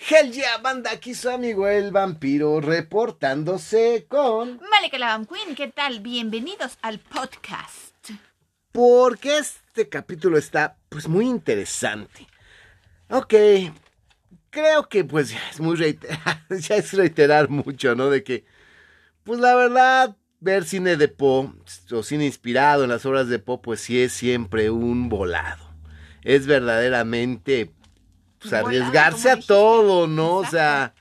Hell yeah, banda, aquí su amigo el vampiro reportándose con... Malika la Queen, ¿qué tal? Bienvenidos al podcast. Porque este capítulo está pues muy interesante. Ok, creo que pues ya es muy reiterar, ya es reiterar mucho, ¿no? De que pues la verdad ver cine de Poe o cine inspirado en las obras de Poe pues sí es siempre un volado. Es verdaderamente pues, arriesgarse a todo, ¿no? O sea,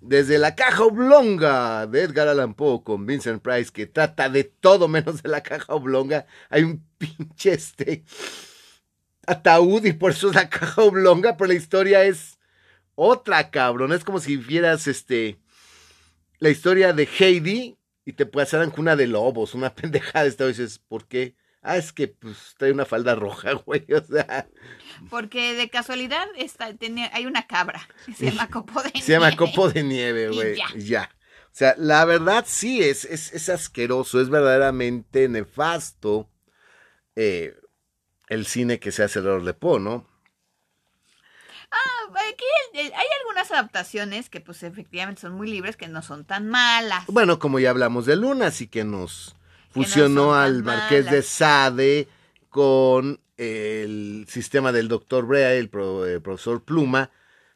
desde la caja oblonga de Edgar Allan Poe con Vincent Price, que trata de todo menos de la caja oblonga, hay un pinche este ataúd y por eso es la caja oblonga, pero la historia es otra, cabrón. Es como si vieras este la historia de Heidi y te hacer cuna de lobos, una pendejada esta vez dices, ¿por qué? Ah, es que pues trae una falda roja, güey, o sea. Porque de casualidad está, tiene, hay una cabra, se llama Copo de Nieve. Se llama Copo de Nieve, güey. Ya. ya. O sea, la verdad sí, es, es, es asqueroso, es verdaderamente nefasto eh, el cine que se hace alrededor de Po, ¿no? Ah, aquí hay algunas adaptaciones que pues efectivamente son muy libres, que no son tan malas. Bueno, como ya hablamos de Luna, así que nos fusionó al Marqués de Sade con el sistema del doctor Brea, el, el, profesor Pluma,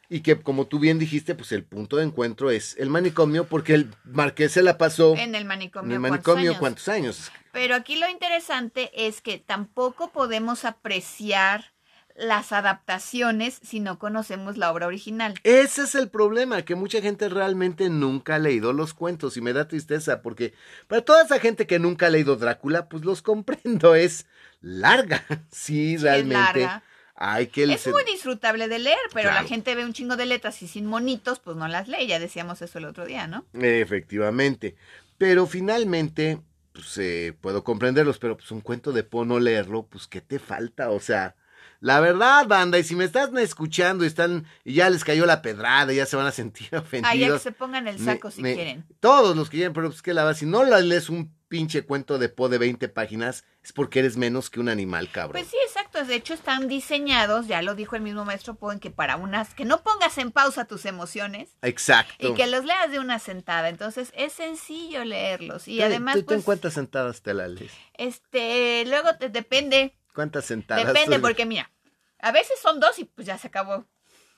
y que como tú bien dijiste, pues el punto de encuentro es el manicomio, porque el Marqués se la pasó en el manicomio, en el manicomio ¿cuántos años? Pero aquí lo interesante es que tampoco podemos apreciar las adaptaciones si no conocemos la obra original. Ese es el problema, que mucha gente realmente nunca ha leído los cuentos y me da tristeza porque para toda esa gente que nunca ha leído Drácula, pues los comprendo, es larga, sí, realmente. Es Hay que es muy disfrutable de leer, pero la gente ve un chingo de letras y sin monitos, pues no las lee, ya decíamos eso el otro día, ¿no? Efectivamente, pero finalmente, pues eh, puedo comprenderlos, pero pues un cuento de Po no leerlo, pues ¿qué te falta? O sea, la verdad, banda, y si me están escuchando y están y ya les cayó la pedrada, ya se van a sentir ofendidos. Ah, ya que se pongan el saco si quieren. Todos los que quieren, pero es que la verdad, si no lees un pinche cuento de po de 20 páginas, es porque eres menos que un animal, cabrón. Pues sí, exacto. De hecho, están diseñados, ya lo dijo el mismo maestro Po, en que para unas, que no pongas en pausa tus emociones. Exacto. Y que los leas de una sentada. Entonces, es sencillo leerlos. Y además. ¿Tú, pues, en cuántas sentadas te la lees? Este, luego te depende. ¿Cuántas sentadas? Depende, porque mira, a veces son dos y pues ya se acabó.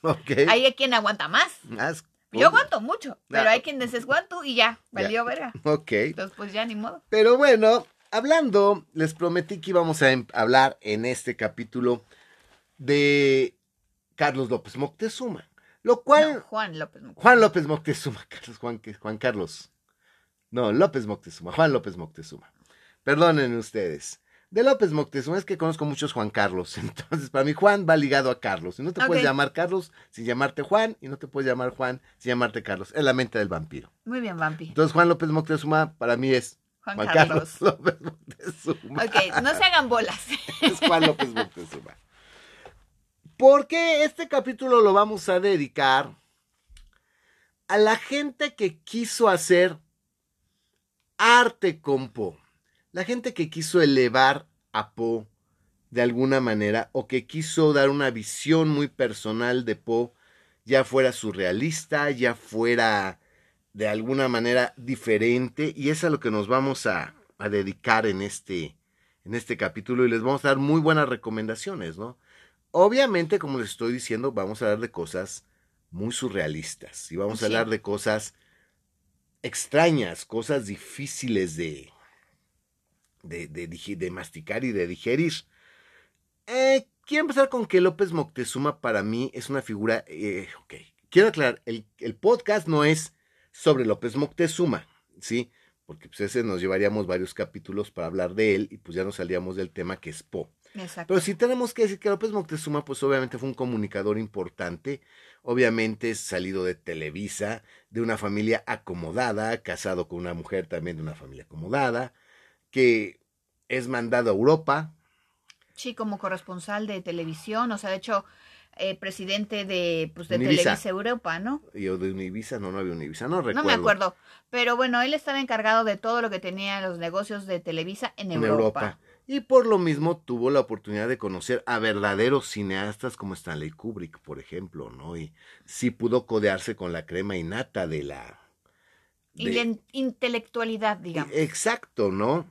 Ok. Hay quien aguanta más. Yo aguanto mucho, pero hay quien desesguanto y ya, valió verga. Ok. Entonces, pues ya ni modo. Pero bueno, hablando, les prometí que íbamos a em, hablar en este capítulo de Carlos López Moctezuma. Lo cual. Juan López Moctezuma. Juan López Moctezuma. Carlos, Juan, Juan Carlos. No, López Moctezuma. Juan López Moctezuma. Perdonen ustedes. De López Moctezuma es que conozco muchos Juan Carlos. Entonces, para mí, Juan va ligado a Carlos. Y no te puedes llamar Carlos sin llamarte Juan. Y no te puedes llamar Juan sin llamarte Carlos. Es la mente del vampiro. Muy bien, vampi. Entonces, Juan López Moctezuma para mí es Juan, Carlos. López Moctezuma. Ok, no se hagan bolas. es Juan López Moctezuma. Porque este capítulo lo vamos a dedicar a la gente que quiso hacer arte con Po la gente que quiso elevar a Poe de alguna manera o que quiso dar una visión muy personal de Poe, ya fuera surrealista, ya fuera de alguna manera diferente, y es a lo que nos vamos a, a dedicar en este, en este capítulo y les vamos a dar muy buenas recomendaciones, ¿no? Obviamente, como les estoy diciendo, vamos a hablar de cosas muy surrealistas y vamos a hablar de cosas extrañas, cosas difíciles de, de, de, masticar y de digerir. Eh, quiero empezar con que López Moctezuma para mí es una figura... Eh, ok, quiero aclarar, el, el, podcast no es sobre López Moctezuma, ¿sí? Porque pues ese nos llevaríamos varios capítulos para hablar de él y pues ya nos salíamos del tema que es Po. Exacto. Pero si tenemos que decir que López Moctezuma pues obviamente fue un comunicador importante, obviamente salido de Televisa, de una familia acomodada, casado con una mujer también de una familia acomodada, que es mandado a Europa. Sí, como corresponsal de televisión, o sea, de hecho, eh, presidente de, pues, de Televisa Europa, ¿no? Y o de Univisa, no, no había Univisa, no recuerdo. No me acuerdo, pero bueno, él estaba encargado de todo lo que tenía los negocios de Televisa en, Europa. Y por lo mismo tuvo la oportunidad de conocer a verdaderos cineastas como Stanley Kubrick, por ejemplo, ¿no? Y sí pudo codearse con la crema innata de la... Y de intelectualidad, digamos. Exacto, ¿no?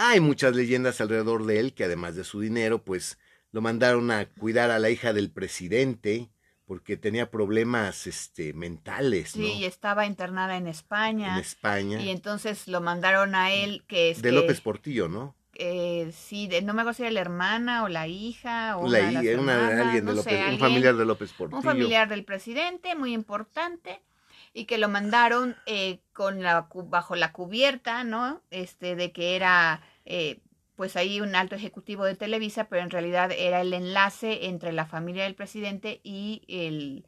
Hay muchas leyendas alrededor de él que además de su dinero, pues lo mandaron a cuidar a la hija del presidente porque tenía problemas este, mentales. Sí, y estaba internada en España. En España. Y entonces lo mandaron a él, que es... De López Portillo, ¿no? Eh, sí, de, no me acuerdo si era la hermana o la hija o la una, de una alguien de López, un familiar de López Portillo. Un familiar del presidente, muy importante, y que lo mandaron eh, con la, bajo la cubierta, ¿no? Este, de que era eh, pues ahí un alto ejecutivo de Televisa, pero en realidad era el enlace entre la familia del presidente y el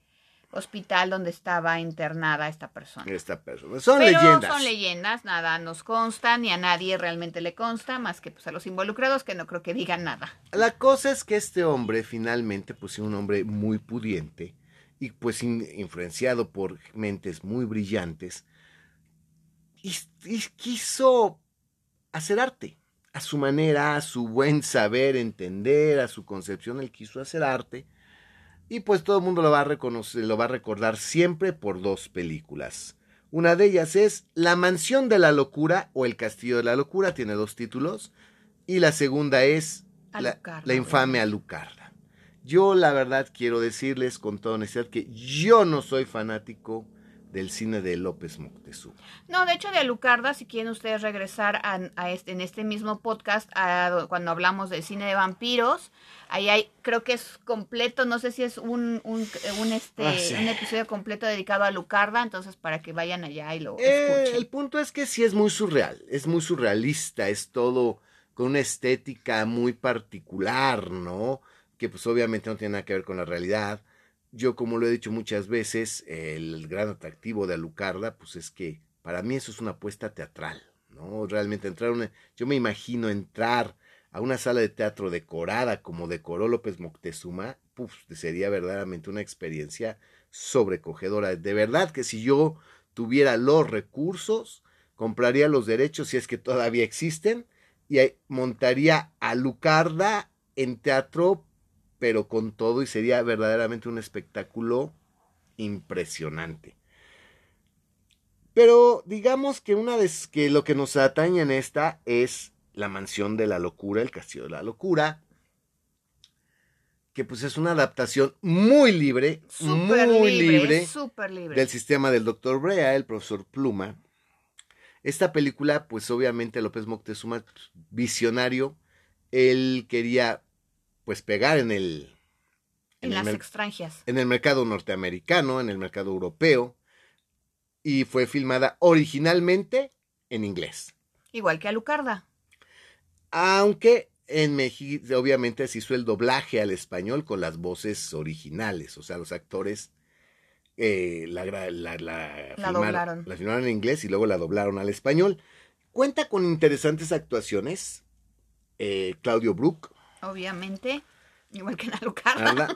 hospital donde estaba internada esta persona. Esta persona. Son leyendas. Son leyendas, nada nos consta, ni a nadie realmente le consta, más que pues a los involucrados que no creo que digan nada. La cosa es que este hombre finalmente, pues un hombre muy pudiente y pues influenciado por mentes muy brillantes, y quiso hacer arte a su manera, a su buen saber entender, a su concepción, él quiso hacer arte. Y pues todo el mundo lo va a reconocer, lo va a recordar siempre por dos películas. Una de ellas es La Mansión de la Locura o El Castillo de la Locura, tiene dos títulos. Y la segunda es la, la, infame Alucarda. Yo la verdad quiero decirles con toda honestidad que yo no soy fanático del cine de López Moctezuma. No, de hecho de Alucarda, si quieren ustedes regresar a, este, en este mismo podcast, cuando hablamos del cine de vampiros, ahí hay, creo que es completo, no sé si es un, un, este, ah, un episodio completo dedicado a Alucarda, entonces para que vayan allá y lo eh, escuchen. El punto es que sí es muy surreal, es muy surrealista, es todo con una estética muy particular, ¿no? Que pues obviamente no tiene nada que ver con la realidad yo, como lo he dicho muchas veces, el gran atractivo de Alucarda, pues es que para mí eso es una apuesta teatral, ¿no? Realmente entrar una, yo me imagino entrar a una sala de teatro decorada como decoró López Moctezuma, sería verdaderamente una experiencia sobrecogedora. De verdad que si yo tuviera los recursos, compraría los derechos si es que todavía existen y montaría Alucarda en teatro pero con todo y sería verdaderamente un espectáculo impresionante. Pero digamos que una vez que lo que nos atañe en esta es la mansión de la locura, el castillo de la locura, que pues es una adaptación muy libre, muy libre, libre, del sistema del doctor Brea, el profesor Pluma. Esta película, pues obviamente López Moctezuma, visionario, él quería pues pegar en el... En, las extranjeras. En el mercado norteamericano, en el mercado europeo, y fue filmada originalmente en inglés. Igual que Alucarda. Aunque en México obviamente se hizo el doblaje al español con las voces originales, o sea, los actores eh, la, la, la, la doblaron. La filmaron en inglés y luego la doblaron al español. Cuenta con interesantes actuaciones. Eh, Claudio Brook, Obviamente, igual que en Alucarda.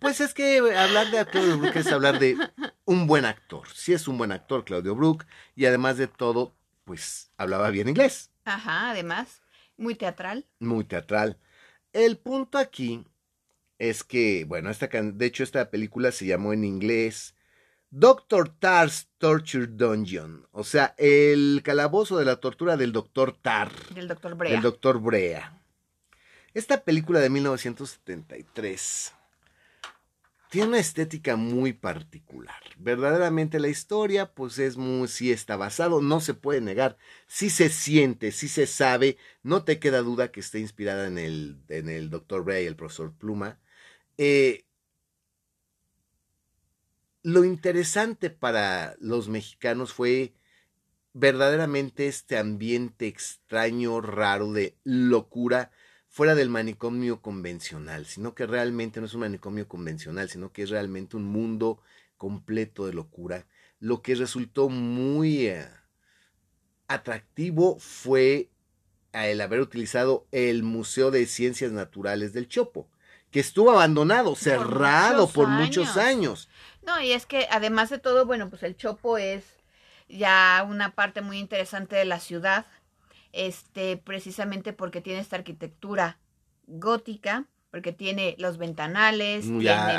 Pues es que hablar de Claudio Brook es hablar de un buen actor. Sí es un buen actor, Claudio Brook, y además de todo, pues hablaba bien inglés. Ajá, además, muy teatral. Muy teatral. El punto aquí es que, bueno, esta, de hecho esta película se llamó en inglés Doctor Tar's Torture Dungeon, o sea, el calabozo de la tortura del Doctor Tar. Del Doctor Brea. Del Doctor Brea. Esta película de 1973 tiene una estética muy particular. Verdaderamente la historia, pues es muy, sí está basado, no se puede negar, sí se siente, sí se sabe, no te queda duda que está inspirada en el, en el Dr. Bray, el profesor Pluma. Eh, lo interesante para los mexicanos fue verdaderamente este ambiente extraño, raro, de locura, fuera del manicomio convencional, sino que realmente no es un manicomio convencional, sino que es realmente un mundo completo de locura. Lo que resultó muy eh, atractivo fue el haber utilizado el Museo de Ciencias Naturales del Chopo, que estuvo abandonado, cerrado por muchos años. No, y es que además de todo, bueno, pues el Chopo es ya una parte muy interesante de la ciudad este, precisamente porque tiene esta arquitectura gótica, porque tiene los ventanales, tiene,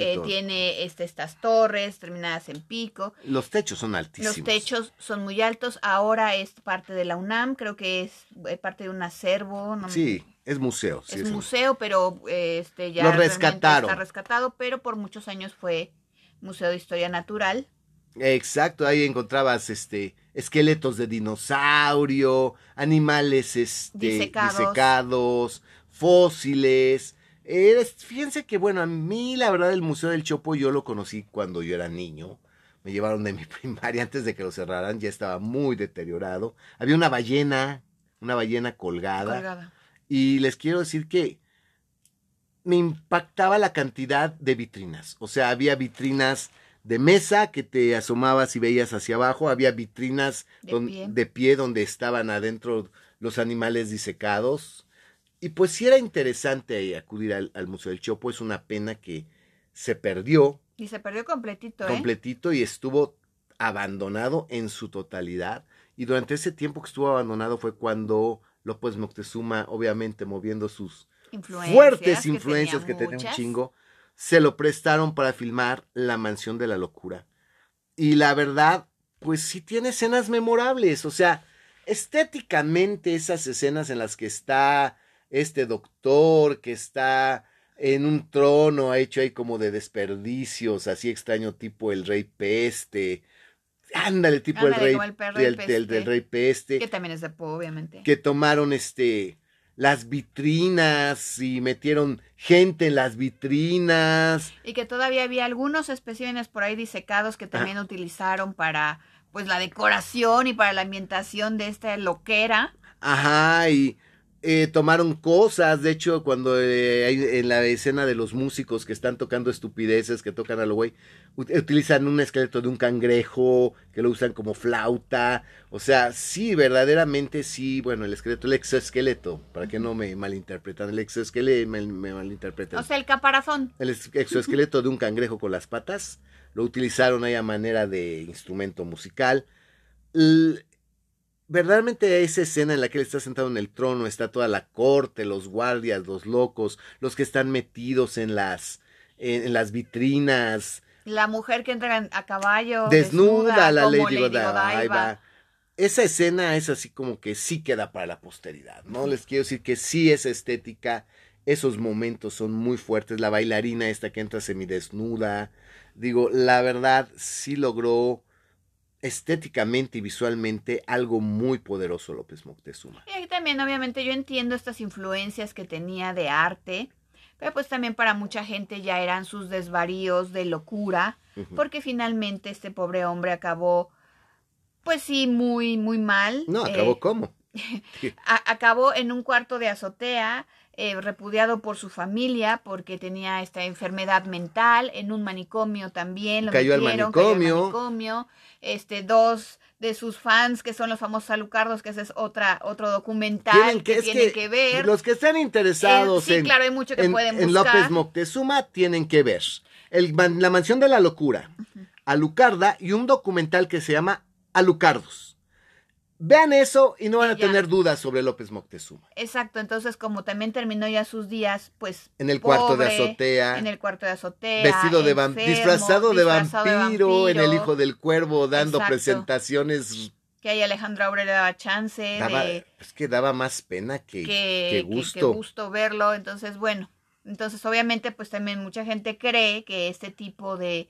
eh, tiene este, estas torres terminadas en pico, Los techos son altísimos. los techos son muy altos, ahora es parte de la UNAM, creo que es eh, parte de un acervo, no Sí, es museo. sí, es museo, pero eh, este ya Lo realmente rescataron. está rescatado, pero por muchos años fue Museo de Historia Natural. Exacto, ahí encontrabas este esqueletos de dinosaurio, animales este, Disecados. disecados, fósiles. Fíjense que bueno, a mí la verdad el Museo del Chopo yo lo conocí cuando yo era niño. Me llevaron de mi primaria antes de que lo cerraran, ya estaba muy deteriorado. Había una ballena, una ballena colgada. colgada. Y les quiero decir que me impactaba la cantidad de vitrinas. O sea, había vitrinas de mesa que te asomabas y veías hacia abajo. Había vitrinas De don- pie. de pie donde estaban adentro los animales disecados. Y pues sí era interesante acudir al, al Museo del Chopo. Es una pena que se perdió Y se perdió completito, ¿eh? completito y estuvo abandonado en su totalidad. Y durante ese tiempo que estuvo abandonado fue cuando López Moctezuma, obviamente moviendo sus Influencias, fuertes que influencias tenía que tenía un chingo, se lo prestaron para filmar La Mansión de la Locura. Y la verdad, pues sí tiene escenas memorables, o sea, estéticamente esas escenas en las que está este doctor, que está en un trono hecho ahí como de desperdicios, así extraño tipo el rey peste. Ándale, tipo el rey el perro del, rey peste Que también es de Po, obviamente. que tomaron este las vitrinas y metieron gente en las vitrinas. Y que todavía había algunos especímenes por ahí disecados que también utilizaron para pues la decoración y para la ambientación de esta loquera. Ajá, y eh, tomaron cosas. De hecho, cuando eh, hay en la escena de los músicos que están tocando estupideces, que tocan a lo güey, ut- utilizan un esqueleto de un cangrejo, que lo usan como flauta. O sea, sí, verdaderamente sí. Bueno, el esqueleto, el exoesqueleto, para que no me malinterpretan. El exoesqueleto me, me malinterpretan. O sea, el caparazón. el es- exoesqueleto de un cangrejo con las patas. Lo utilizaron ahí a manera de instrumento musical. L- verdaderamente esa escena en la que él está sentado en el trono, está toda la corte, los guardias, los locos, los que están metidos en las, en, en las vitrinas, La mujer que entra a caballo. desnuda, la Lady Godiva. Esa escena es así como que sí queda para la posteridad, ¿no? Les quiero decir que sí es estética, esos momentos son muy fuertes, la bailarina esta que entra semidesnuda, digo, la verdad sí logró estéticamente y visualmente algo muy poderoso López Moctezuma. Y aquí también, obviamente, yo entiendo estas influencias que tenía de arte, pero pues también para mucha gente ya eran sus desvaríos de locura, porque finalmente este pobre hombre acabó, pues sí, muy, muy mal. No, Eh, acabó cómo. a- acabó en un cuarto de azotea, eh, repudiado por su familia porque tenía esta enfermedad mental, en un manicomio también lo Cayó al metieron, manicomio. manicomio. Este, dos de sus fans, que son los famosos alucardos, que ese es otra, otro documental que, es tienen que, ver. Los que están interesados Eh, sí, en, claro, hay mucho que en, pueden en. López Moctezuma tienen que ver. El la mansión de la locura, Alucarda y un documental que se llama Alucardos. Vean eso y no van a ya. tener dudas sobre López Moctezuma. Exacto, entonces como también terminó ya sus días, pues En el cuarto de azotea, en el cuarto de azotea, vestido de enfermo, disfrazado, de, disfrazado de vampiro, en el hijo del cuervo, dando Exacto. presentaciones. que ahí Alejandro Aure le daba chance Daba- de es que daba más pena que, que, que que- gusto. que gusto verlo. Entonces, bueno, entonces obviamente pues también mucha gente cree que este tipo de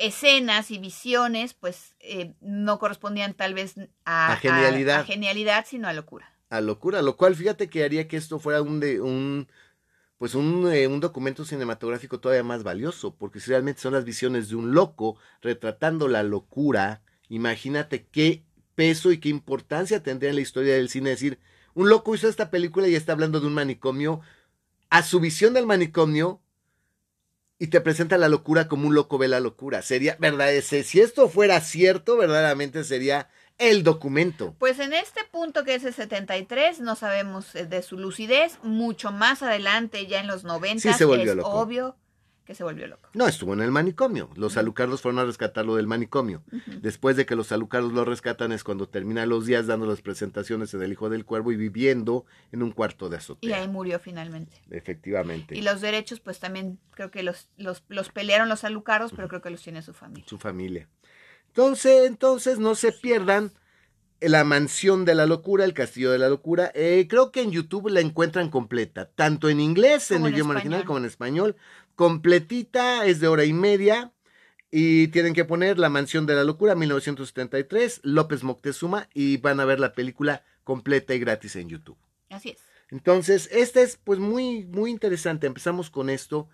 escenas y visiones pues eh, no correspondían tal vez a, A genialidad. a genialidad, sino a locura. a locura, lo cual fíjate que haría que esto fuera un de un pues un, eh, un documento cinematográfico todavía más valioso, porque si realmente son las visiones de un loco retratando la locura, imagínate qué peso y qué importancia tendría en la historia del cine decir, un loco hizo esta película y está hablando de un manicomio, a su visión del manicomio y te presenta la locura como un loco ve la locura. Sería, verdad, ese- si esto fuera cierto, verdaderamente sería el documento. Pues en este punto que es el 73, no sabemos eh, de su lucidez, mucho más adelante, ya en los 90, Sí se volvió es loco. obvio que se volvió loco. No, estuvo en el manicomio. Los alucardos fueron a rescatarlo del manicomio. Después de que los alucardos lo rescatan es cuando termina los días dando las presentaciones en El Hijo del Cuervo y viviendo en un cuarto de azotea. Y ahí murió finalmente. Efectivamente. Y los derechos, pues también creo que los, los, los pelearon los alucardos, pero creo que los tiene su familia. Su familia. Entonces, entonces no se pierdan la mansión de la locura, el castillo de la locura. Eh, creo que en YouTube la encuentran completa, tanto en inglés, en Como el en idioma español. original, como en español. Completita, es de hora y media. Y tienen que poner La Mansión de la Locura, 1973, López Moctezuma, y van a ver la película completa y gratis en YouTube. Así es. Entonces, este es pues muy, muy interesante. Empezamos con esto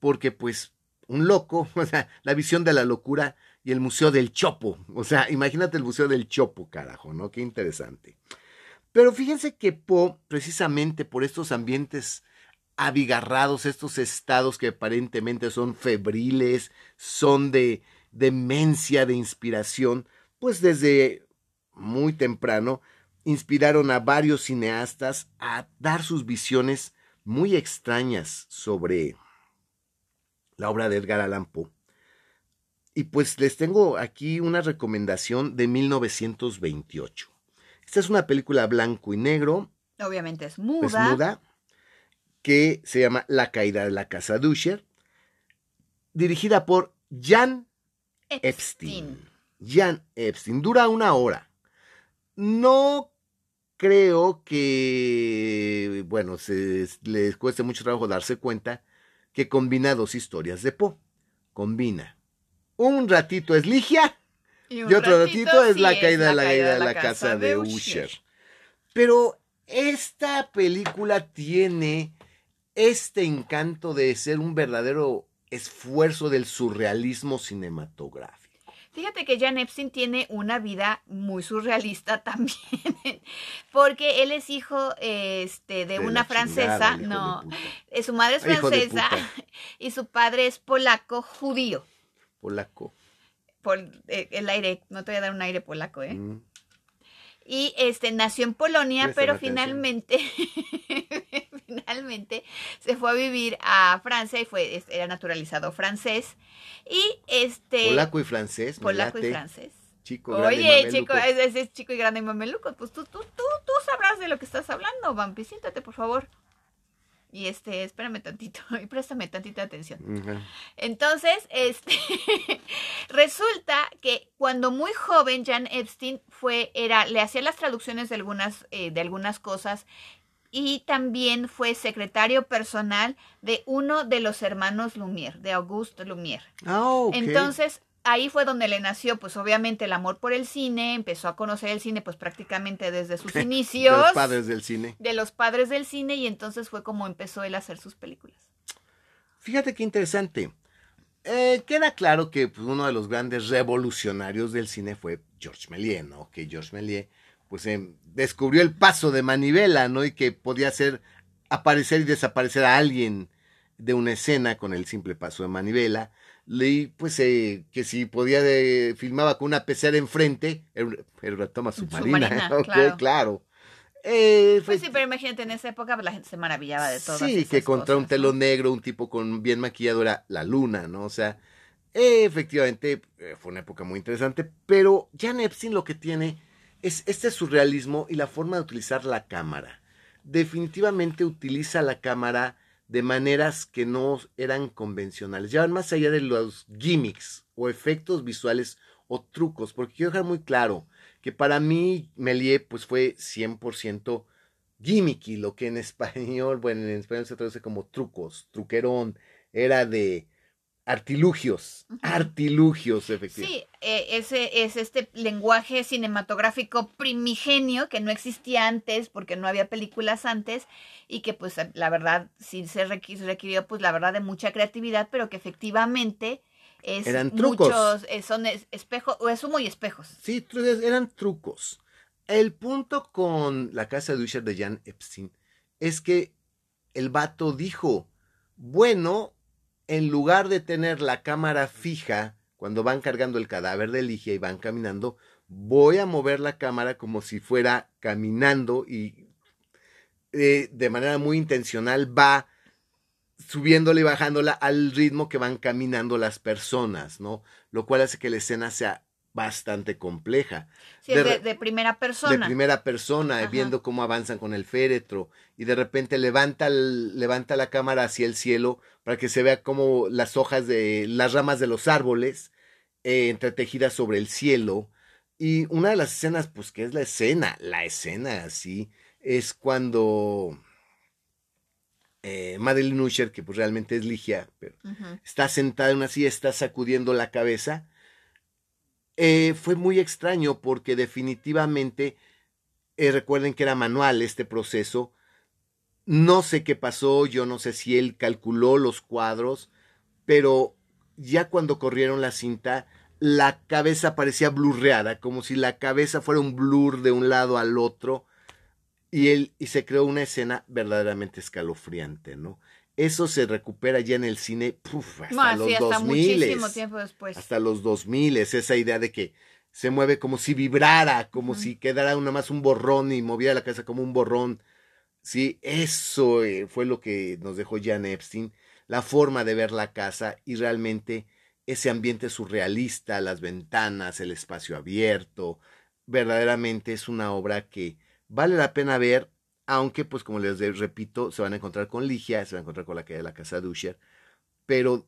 porque pues un loco, o sea, la visión de la locura y el Museo del Chopo. O sea, imagínate el Museo del Chopo, carajo, ¿no? Qué interesante. Pero fíjense que Poe, precisamente por estos ambientes abigarrados, estos estados que aparentemente son febriles, son de demencia, de inspiración, pues desde muy temprano inspiraron a varios cineastas a dar sus visiones muy extrañas sobre la obra de Edgar Allan Poe. Y pues les tengo aquí una recomendación de 1928. Esta es una película blanco y negro, Obviamente es muda. muda, que se llama La caída de la casa Dusher, dirigida por Jan Epstein. Jan Epstein. Dura una hora. No creo que, bueno, se, les cueste mucho trabajo darse cuenta que combina dos historias de Poe. Combina. Un ratito es Ligia y otro ratito, es sí la caída de la, caída de la casa de Usher. Pero esta película tiene este encanto de ser un verdadero esfuerzo del surrealismo cinematográfico. Fíjate que Jan Epstein tiene una vida muy surrealista también, porque él es hijo este, de, De una francesa, chingada, no, eh, su madre es de francesa y su padre es polaco judío. Polaco. Por eh, el aire, no te voy a dar un aire polaco, ¿eh? Mm. Y este nació en Polonia, pero finalmente se fue a vivir a Francia y fue, es- era naturalizado francés. Y este Polaco y francés. polaco y francés. Chico, grande Oye, mameluco. chico, ese es chico y grande y mameluco. Pues tú, tú, tú, tú sabrás de lo que estás hablando, Vampi. Siéntate, por favor. Y este, espérame tantito y préstame tantita atención. Entonces, este, resulta que cuando muy joven Jan Epstein fue, era, le hacía las traducciones de algunas, eh, de algunas cosas y también fue secretario personal de uno de los hermanos Lumière, de Auguste Lumière. Ah. Entonces, ahí fue donde le nació, pues obviamente el amor por el cine, empezó a conocer el cine, pues prácticamente desde sus De inicios. los padres del cine. de los padres del cine y entonces fue como empezó él a hacer sus películas. Fíjate qué interesante. Eh, queda claro que pues, uno de los grandes revolucionarios del cine fue Georges Méliès, ¿no? Que Georges Méliès, pues, em, descubrió el paso de manivela, ¿no? Y que podía hacer aparecer y desaparecer a alguien de una escena con el simple paso de manivela. Leí, pues, eh, que si podía, de- filmaba con una pecera enfrente, era una- toma submarina. Claro. claro. Eh, Pues fue- sí, pero imagínate, en esa época pues, la gente se maravillaba de todo. Sí, que contra un telón negro, un tipo con bien maquillado era la luna, ¿no? O sea, eh, efectivamente eh, fue una época muy interesante, pero Jan Epstein lo que tiene es este surrealismo y la forma de utilizar la cámara. Definitivamente utiliza la cámara de maneras que no eran convencionales, ya van más allá de los gimmicks o efectos visuales o trucos, porque quiero dejar muy claro que para mí Méliès pues fue 100% gimmicky, lo que en español, bueno, en español se traduce como trucos, truquerón, era de artilugios, artilugios, efectivamente. Sí, eh, ese es este lenguaje cinematográfico primigenio que no existía antes porque no había películas antes y que pues la verdad sí se requi- requirió pues la verdad de mucha creatividad, pero que efectivamente es Eran trucos. muchos eh, son es- espejos o es humo y espejos. Sí, eran trucos. El punto con la casa de Usher de Jan Epstein es que el vato dijo, bueno, en lugar de tener la cámara fija cuando van cargando el cadáver de Ligia y van caminando, voy a mover la cámara como si fuera caminando y eh, de manera muy intencional va subiéndola y bajándola al ritmo que van caminando las personas, ¿no? Lo cual hace que la escena sea bastante compleja. Sí, de, de, primera persona. De primera persona, viendo cómo avanzan con el féretro y de repente levanta, levanta la cámara hacia el cielo para que se vea como las hojas de las ramas de los árboles eh, entretejidas sobre el cielo. Y una de las escenas, pues que es la escena, la escena así, es cuando eh, Madeline Usher, que pues realmente es Ligia, pero está sentada en una silla, está sacudiendo la cabeza eh, fue muy extraño porque definitivamente, eh, recuerden que era manual este proceso, no sé qué pasó, yo no sé si él calculó los cuadros, pero ya cuando corrieron la cinta, la cabeza parecía blurreada, como si la cabeza fuera un blur de un lado al otro, y, él, y se creó una escena verdaderamente escalofriante, ¿no? Eso se recupera ya en el cine hasta los dos miles. tiempo después. Hasta los 2000, esa idea de que se mueve como si vibrara, como si quedara una más un borrón y moviera la casa como un borrón. Sí, eso eh, fue lo que nos dejó Jan Epstein, la forma de ver la casa y realmente ese ambiente surrealista, las ventanas, el espacio abierto, verdaderamente es una obra que vale la pena ver aunque, pues como les repito, se van a encontrar con Ligia, se van a encontrar con la caída de la casa de Usher, pero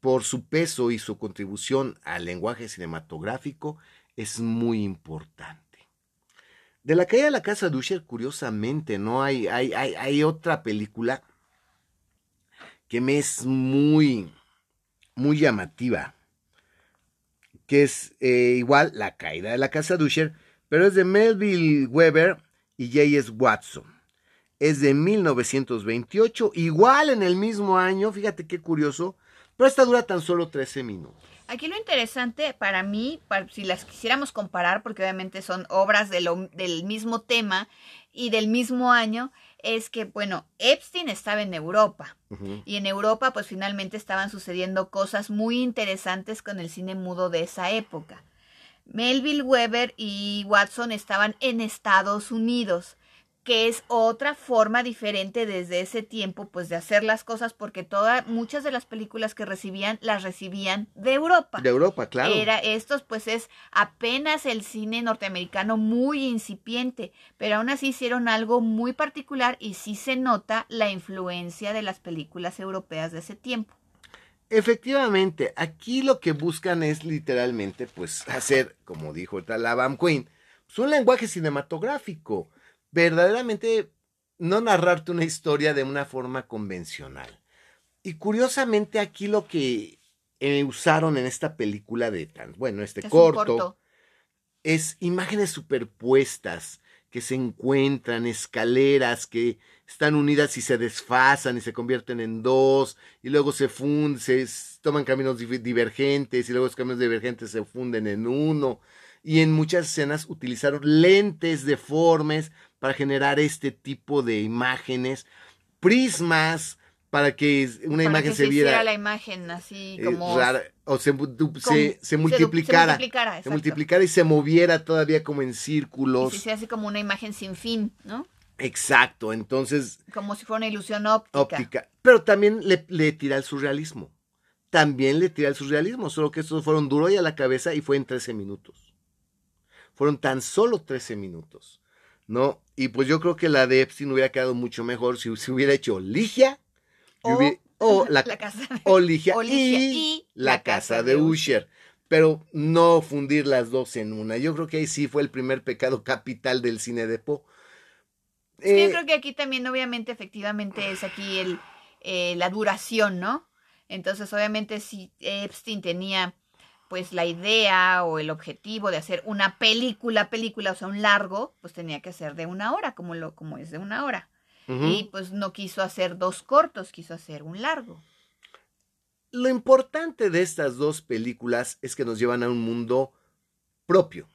por su peso y su contribución al lenguaje cinematográfico es muy importante. De la caída de la casa de curiosamente, no hay, hay, hay, otra película que me es muy, muy llamativa, que es eh, igual La caída de la casa de pero es de Melville Weber y J.S. Watson. Es de 1928, igual en el mismo año, fíjate qué curioso, pero esta dura tan solo 13 minutos. Aquí lo interesante para mí, si las quisiéramos comparar, porque obviamente son obras del mismo tema y del mismo año, es que, bueno, Epstein estaba en Europa y en Europa pues finalmente estaban sucediendo cosas muy interesantes con el cine mudo de esa época. Melville Weber y Watson estaban en Estados Unidos, que es otra forma diferente desde ese tiempo, pues de hacer las cosas, porque todas, muchas de las películas que recibían, las recibían de Europa. De Europa, claro. Era estos, pues es apenas el cine norteamericano muy incipiente, pero aún así hicieron algo muy particular y sí se nota la influencia de las películas europeas de ese tiempo. Efectivamente, aquí lo que buscan es literalmente, pues, hacer, como dijo la Bam Queen, pues, un lenguaje cinematográfico. Verdaderamente, no narrarte una historia de una forma convencional. Y curiosamente, aquí lo que eh, usaron en esta película de tan, bueno, este corto, es imágenes superpuestas que se encuentran, escaleras que están unidas y se desfasan y se convierten en dos, y luego se funden, se toman caminos divergentes, y luego los caminos divergentes se funden en uno. Y en muchas escenas utilizaron lentes deformes para generar este tipo de imágenes, prismas para que una imagen se, viera. la imagen así eh, como. o se, se, multiplicara. Se, multiplicara, y se moviera todavía como en círculos. Y se hace como una imagen sin fin, ¿no? Exacto, entonces. Como si fuera una ilusión óptica. óptica. Pero también le, le, tira el surrealismo. También le tira el surrealismo, solo que estos fueron duro y a la cabeza y fue en 13 minutos. Fueron tan solo 13 minutos, ¿no? Y pues yo creo que la de Epstein hubiera quedado mucho mejor si se hubiera hecho Ligia o, la, casa de, Ligia, y, la casa de Usher. Pero no fundir las dos en una. Yo creo que ahí sí fue el primer pecado capital del cine de Poe. Yo eh, creo que aquí también, obviamente, efectivamente, es aquí el, eh, la duración, ¿no? Entonces, obviamente, si Epstein tenía pues la idea o el objetivo de hacer una película, película, o sea, un largo, pues tenía que ser de una hora, como lo, como es de una hora. Y pues no quiso hacer dos cortos, quiso hacer un largo. Lo importante de estas dos películas es que nos llevan a un mundo propio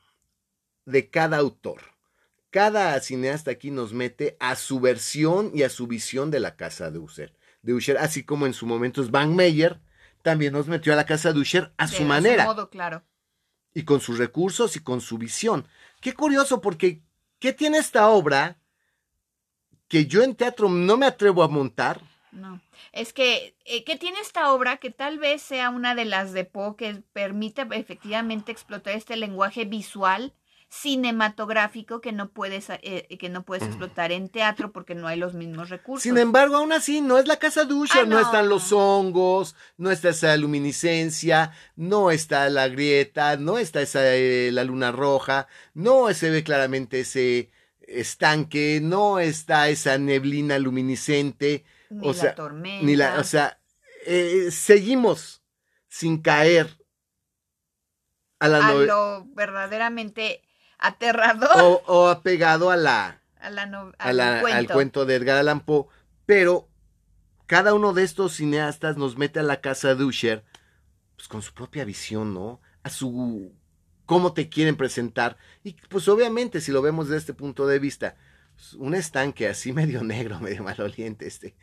de cada autor. Cada cineasta aquí nos mete a su versión y a su visión de la casa de Usher. De Usher así como en su momento es Van Meyer, también nos metió a la casa de Usher a su manera. Su modo, claro. Y con sus recursos y con su visión. Qué curioso, porque ¿qué tiene esta obra que yo en teatro no me atrevo a montar, No, es que, eh, que tiene esta obra que tal vez sea una de las de Poe que permite efectivamente explotar este lenguaje visual cinematográfico que no puedes eh, que no puedes explotar en teatro porque no hay los mismos recursos. Sin embargo, aún así, no es la casa Usher, Ah, no. no. están los hongos, no está esa luminiscencia, no está la grieta, no está esa eh, la luna roja, no se ve claramente ese estanque, no está esa neblina luminiscente, ni o la sea, tormenta. ni la, o sea, eh, seguimos sin caer a la a lo verdaderamente aterrador o, o apegado a la a la no- a al la- cuento. al cuento de Edgar Allan Poe, pero cada uno de estos cineastas nos mete a la casa de Usher pues, con su propia visión, ¿no? A su cómo te quieren presentar y pues obviamente si lo vemos desde este punto de vista, pues, un estanque así medio negro, medio maloliente, este,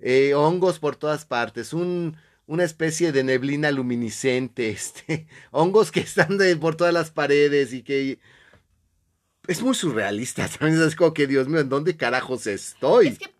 eh, hongos por todas partes, un una especie de neblina luminiscente, este, hongos que están de- por todas las paredes y que es muy surrealista, también es como que Dios mío, ¿en dónde carajos estoy? Es que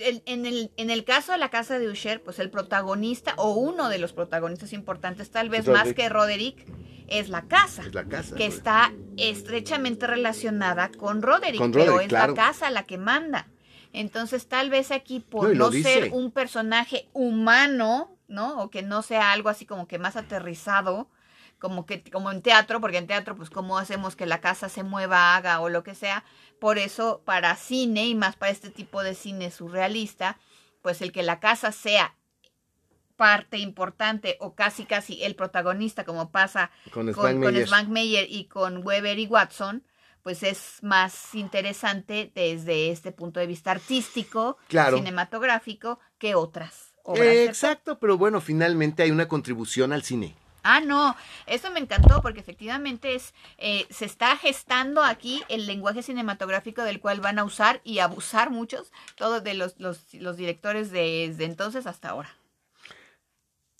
en el, en el caso de la casa de Usher, pues el protagonista o uno de los protagonistas importantes, tal vez más que Roderick, es la casa. Es la casa. que está estrechamente relacionada con Roderick, Con pero es claro. la casa la que manda. Entonces, tal vez aquí, por No, no, ser un personaje humano, ¿no? O que no sea algo así como que más aterrizado, como que como en teatro, porque en teatro, pues, ¿cómo hacemos que la casa se mueva, haga o lo que sea? Por eso, para cine y más para este tipo de cine surrealista, pues el que la casa sea parte importante o casi casi el protagonista, como pasa con Spank con Meyer. Svankmajer y con Weber y Watson, pues es más interesante desde este punto de vista artístico, Claro. cinematográfico, que otras obras. Eh, exacto, pero bueno, finalmente hay una contribución al cine. Ah, no, eso me encantó porque efectivamente es eh, se está gestando aquí el lenguaje cinematográfico del cual van a usar y abusar muchos, todos de los, los, los directores desde entonces hasta ahora.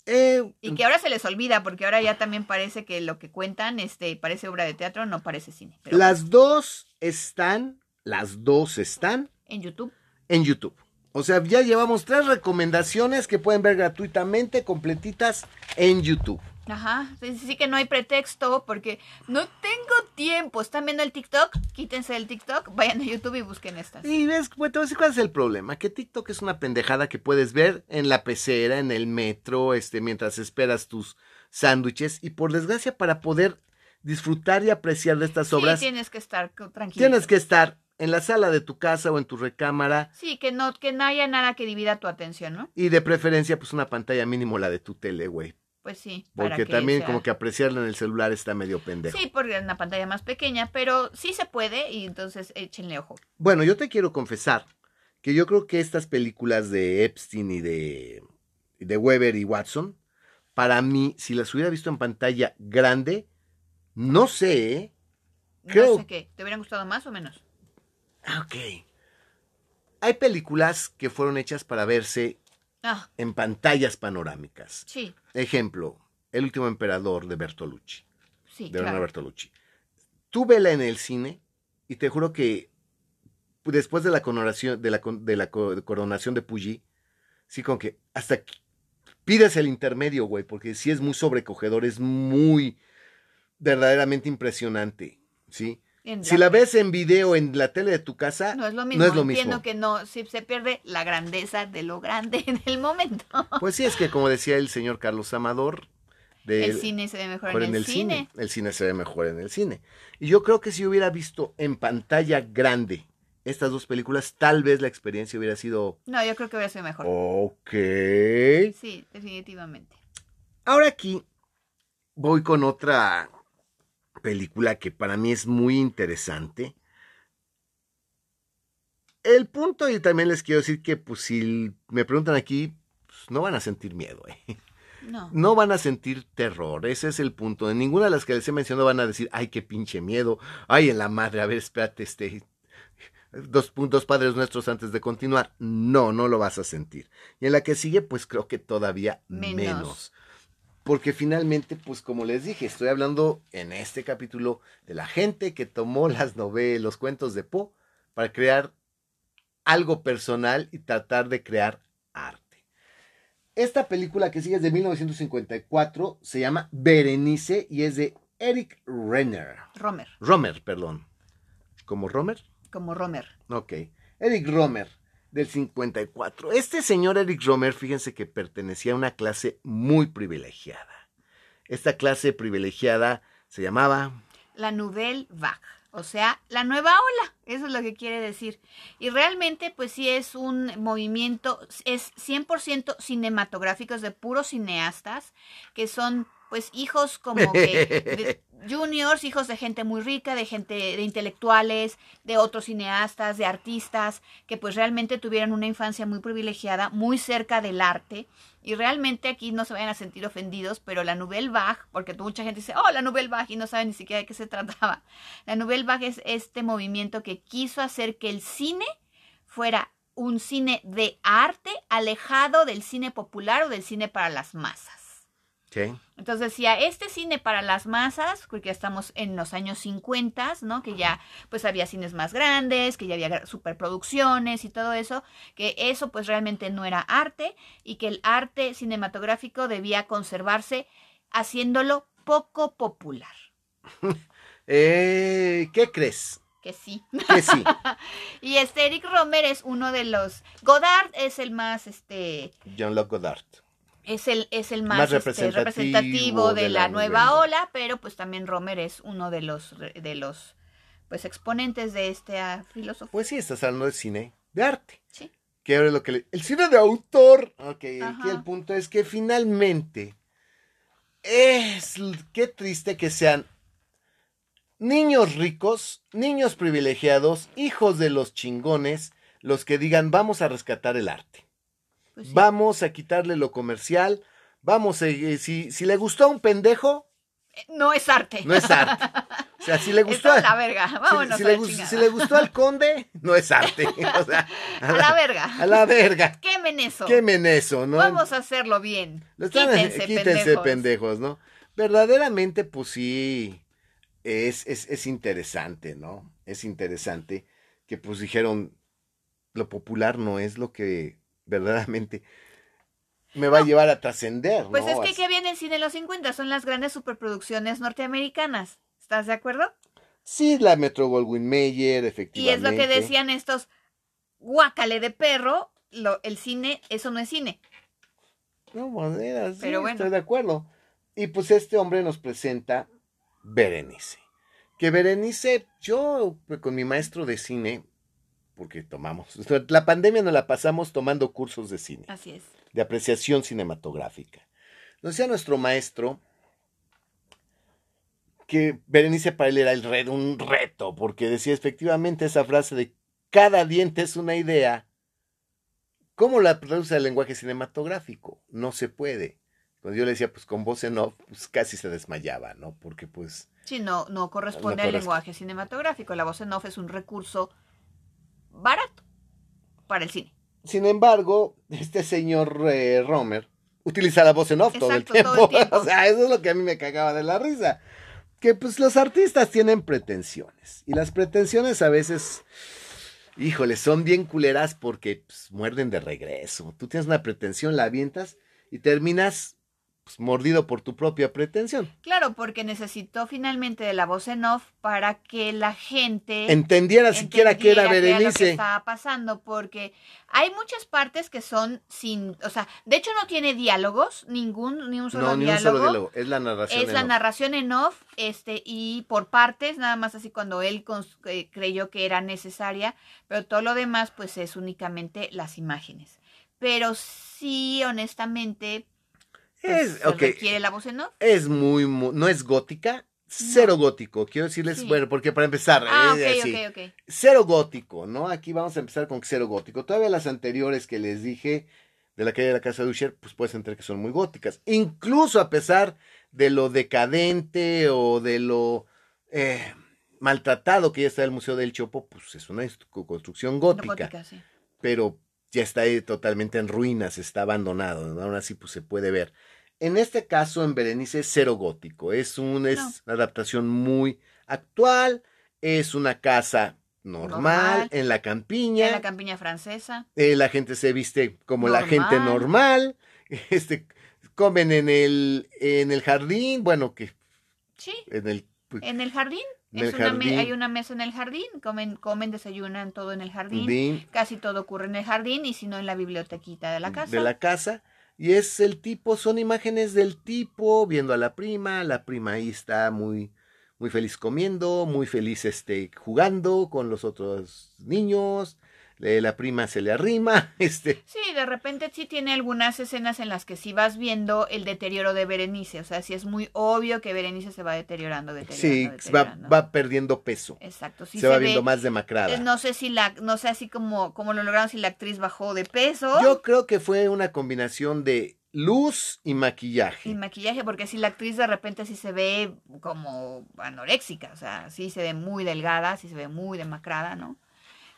Eh, Y que ahora se les olvida porque ahora ya también parece que lo que cuentan este parece obra de teatro, no parece cine. Pero las dos están, las dos están en YouTube. en YouTube. O sea, ya llevamos tres recomendaciones que pueden ver gratuitamente, completitas en YouTube. Ajá, sí, que no hay pretexto porque no tengo tiempo. ¿Están viendo el TikTok? Quítense el TikTok, vayan a YouTube y busquen estas. Y ves, pues, te voy a decir cuál es el problema, que TikTok es una pendejada que puedes ver en la pecera, en el metro, este, mientras esperas tus sándwiches, y por desgracia, para poder disfrutar y apreciar de estas Sí, obras, tienes que estar tranquilo. tienes que estar en la sala de tu casa o en tu recámara, Sí, que no, que no haya nada que divida tu atención, ¿no? y de preferencia, pues una pantalla mínimo la de tu tele, güey. Pues sí. para Porque que también sea- como que apreciarla en el celular está medio pendejo. Sí, porque es una pantalla más pequeña, pero sí se puede y entonces échenle ojo. Bueno, yo te quiero confesar que yo creo que estas películas de Epstein y de, de Weber y Watson, para mí, si las hubiera visto en pantalla grande, no sé, ¿eh? Creo- No sé qué, ¿te hubieran gustado más o menos? Ah, Ok. Hay películas que fueron hechas para verse Ah, en pantallas panorámicas. sí, Ejemplo, El último emperador de Bertolucci, sí, de claro. Bertolucci. Tú vela en el cine y te juro que después de la coronación de la, de coronación de Puyi, sí con que hasta pides el intermedio, güey, porque sí es muy sobrecogedor, es muy verdaderamente impresionante, ¿sí? Si la ves en video en la tele de tu casa, No es lo mismo. no es lo Entiendo mismo. que no, si se pierde la grandeza de lo grande en el momento. Pues sí, es que como decía el señor Carlos Amador, de el cine se ve mejor mejor en el, cine. El cine se ve mejor en el cine. Y yo creo que si hubiera visto en pantalla grande estas dos películas, tal vez la experiencia hubiera sido No, yo creo que hubiera sido mejor. ok. Sí, definitivamente. Ahora aquí voy con otra película que para mí es muy interesante. El punto, y también les quiero decir que, pues, si me preguntan aquí, pues, no van a sentir miedo, ¿eh? No. No van a sentir terror, ese es el punto. De ninguna de las que les he mencionado van a decir, ay, qué pinche miedo, ay, en la madre, a ver, espérate, este, dos puntos padres nuestros antes de continuar. No, no lo vas a sentir. Y en la que sigue, pues creo que todavía Menos. menos. Porque finalmente, pues como les dije, estoy hablando en este capítulo de la gente que tomó las novelas, los cuentos de Poe para crear algo personal y tratar de crear arte. Esta película que sigue es de 1954, se llama Berenice y es de Eric Renner. Romer, Romer, perdón. ¿Como Romer? como Romer. Ok. Eric Romer, del 54. Este señor Eric Romer, fíjense que pertenecía a una clase muy privilegiada. Esta clase privilegiada se llamaba... La Nouvelle Vague, o sea, la nueva ola, eso es lo que quiere decir. Y realmente, pues sí es un movimiento, es 100% cinematográficos de puros cineastas, que son pues hijos como que de juniors, hijos de gente muy rica, de gente de intelectuales, de otros cineastas, de artistas, que pues realmente tuvieron una infancia muy privilegiada, muy cerca del arte. Y realmente aquí no se vayan a sentir ofendidos, pero la Nouvelle Vague, porque mucha gente dice, oh, la Nouvelle Vague, y no saben ni siquiera de qué se trataba. La Nouvelle Vague es este movimiento que quiso hacer que el cine fuera un cine de arte alejado del cine popular o del cine para las masas. ¿Qué? Entonces decía, este cine para las masas, porque ya estamos en los años 50, ¿no? Que ya pues había cines más grandes, que ya había superproducciones y todo eso, que eso pues realmente no era arte y que el arte cinematográfico debía conservarse haciéndolo poco popular. Eh, ¿Qué crees? Que sí. Que sí. Y este Eric Romer es uno de los Godard es el más este John Locke Goddard. Es el, es el más, Más este, representativo de, de la, la nueva novela. ola, pero pues también Romer es uno de los de los pues exponentes de este filósofo. Pues sí, estás hablando de cine de arte. Sí. Que ahora es lo que le... El cine de autor. Ok, aquí el punto es que finalmente es... Qué triste que sean niños ricos, niños privilegiados, hijos de los chingones, los que digan vamos a rescatar el arte. Pues sí. Vamos a quitarle lo comercial. Vamos, a- eh, si, si le gustó a un pendejo, Eh, No es arte. no es arte. O sea, si le gustó, la verga. si- Vámonos si, a le, la gus- chingada. si le gustó al conde, no es arte. O sea, A la verga. a la verga. Quemen eso. Quemen eso, ¿no? Vamos a hacerlo bien. Quítense, quítense pendejos. pendejos, ¿no? Verdaderamente, pues sí, es, es, es interesante, ¿no? Es interesante que pues dijeron, lo popular no es lo que verdaderamente me va a llevar a trascender, Pues ¿no? es que Así- ¿qué viene el cine en los 50? Son las grandes superproducciones norteamericanas. ¿Estás de acuerdo? Sí, la Metro Goldwyn Mayer, Y efectivamente. es lo que decían estos guácale de perro, lo- el cine, eso no es cine. No, era, sí, Pero bueno. estoy de acuerdo. Y pues este hombre nos presenta Berenice. Que Berenice, yo pues, con mi maestro de cine, porque tomamos, la pandemia nos la pasamos tomando cursos de cine, Así es. de apreciación cinematográfica. Nos decía nuestro maestro que Berenice para él era el re- un reto, porque decía efectivamente esa frase de cada diente es una idea. ¿Cómo la traduce al lenguaje cinematográfico? No se puede. Cuando yo le decía, pues con voz en off, pues casi se desmayaba, ¿no? Porque pues Sí, no, no corresponde No al corresponde. lenguaje cinematográfico. La voz en off es un recurso barato para el cine. Sin embargo, este señor eh, Romer utiliza la voz en off todo, el Exacto, tiempo. todo el tiempo. O sea, eso es lo que a mí me cagaba de la risa. Que pues los artistas tienen pretensiones. Y las pretensiones a veces, híjole, son bien culeras porque pues, muerden de regreso. Tú tienes una pretensión, la avientas y terminas pues, mordido por tu propia pretensión. Claro, porque necesitó finalmente de la voz en off para que la gente Entendiera siquiera que era qué lo que Berenice. estaba pasando, porque hay muchas partes que son sin, o sea, de hecho no tiene diálogos, ningún, ni un solo No, ni un diálogo. solo diálogo. Es la narración. Es en la off. narración en off, este, y por partes, nada más así cuando él eh, creyó que era necesaria, pero todo lo demás, pues es únicamente las imágenes. Pero sí, honestamente, Es, requiere la voz en off. es muy, mu- no es gótica, cero gótico. Quiero decirles, Sí. bueno, porque para empezar, Ah, eh, ok, sí, ok, ok. cero gótico, ¿no? Aquí vamos a empezar con cero gótico. Todavía las anteriores que les dije de la calle de la casa de Usher, pues puedes entender que son muy góticas. Incluso a pesar de lo decadente o de lo eh, maltratado que ya está el Museo del Chopo, pues es una construcción No gótica gótica, sí. pero ya está ahí totalmente en ruinas, está abandonado, ¿no? aún así pues se puede ver. En este caso, en Berenice, es cero gótico, es, un, es No. una adaptación muy actual, es una casa normal, Normal. en la campiña, En la campiña francesa. eh, la gente se viste como la gente normal, este, comen en el, en el jardín, bueno, que Sí, en el... pues, en el jardín. Es una me- hay una mesa en el jardín, comen, comen, desayunan todo en el jardín. jardín Casi todo ocurre en el jardín y si no en la bibliotequita de la casa. de la casa. Y es el tipo, son imágenes del tipo viendo a la prima. La prima ahí está muy, muy feliz comiendo, muy feliz este, jugando con los otros niños. Eh, la prima se le arrima. Este, Sí, de repente sí tiene algunas escenas en las que sí vas viendo el deterioro de Berenice. O sea, sí es muy obvio que Berenice se va deteriorando, deteriorando. sí, va, deteriorando. va perdiendo peso. Exacto, sí se, va ve- viendo más demacrada. eh, No sé si la, no sé así como, como lo lograron si la actriz bajó de peso Yo creo que fue una combinación de luz y maquillaje. y maquillaje, porque si la actriz de repente sí se ve como anoréxica, o sea, sí se ve muy delgada, sí se ve muy demacrada, ¿no?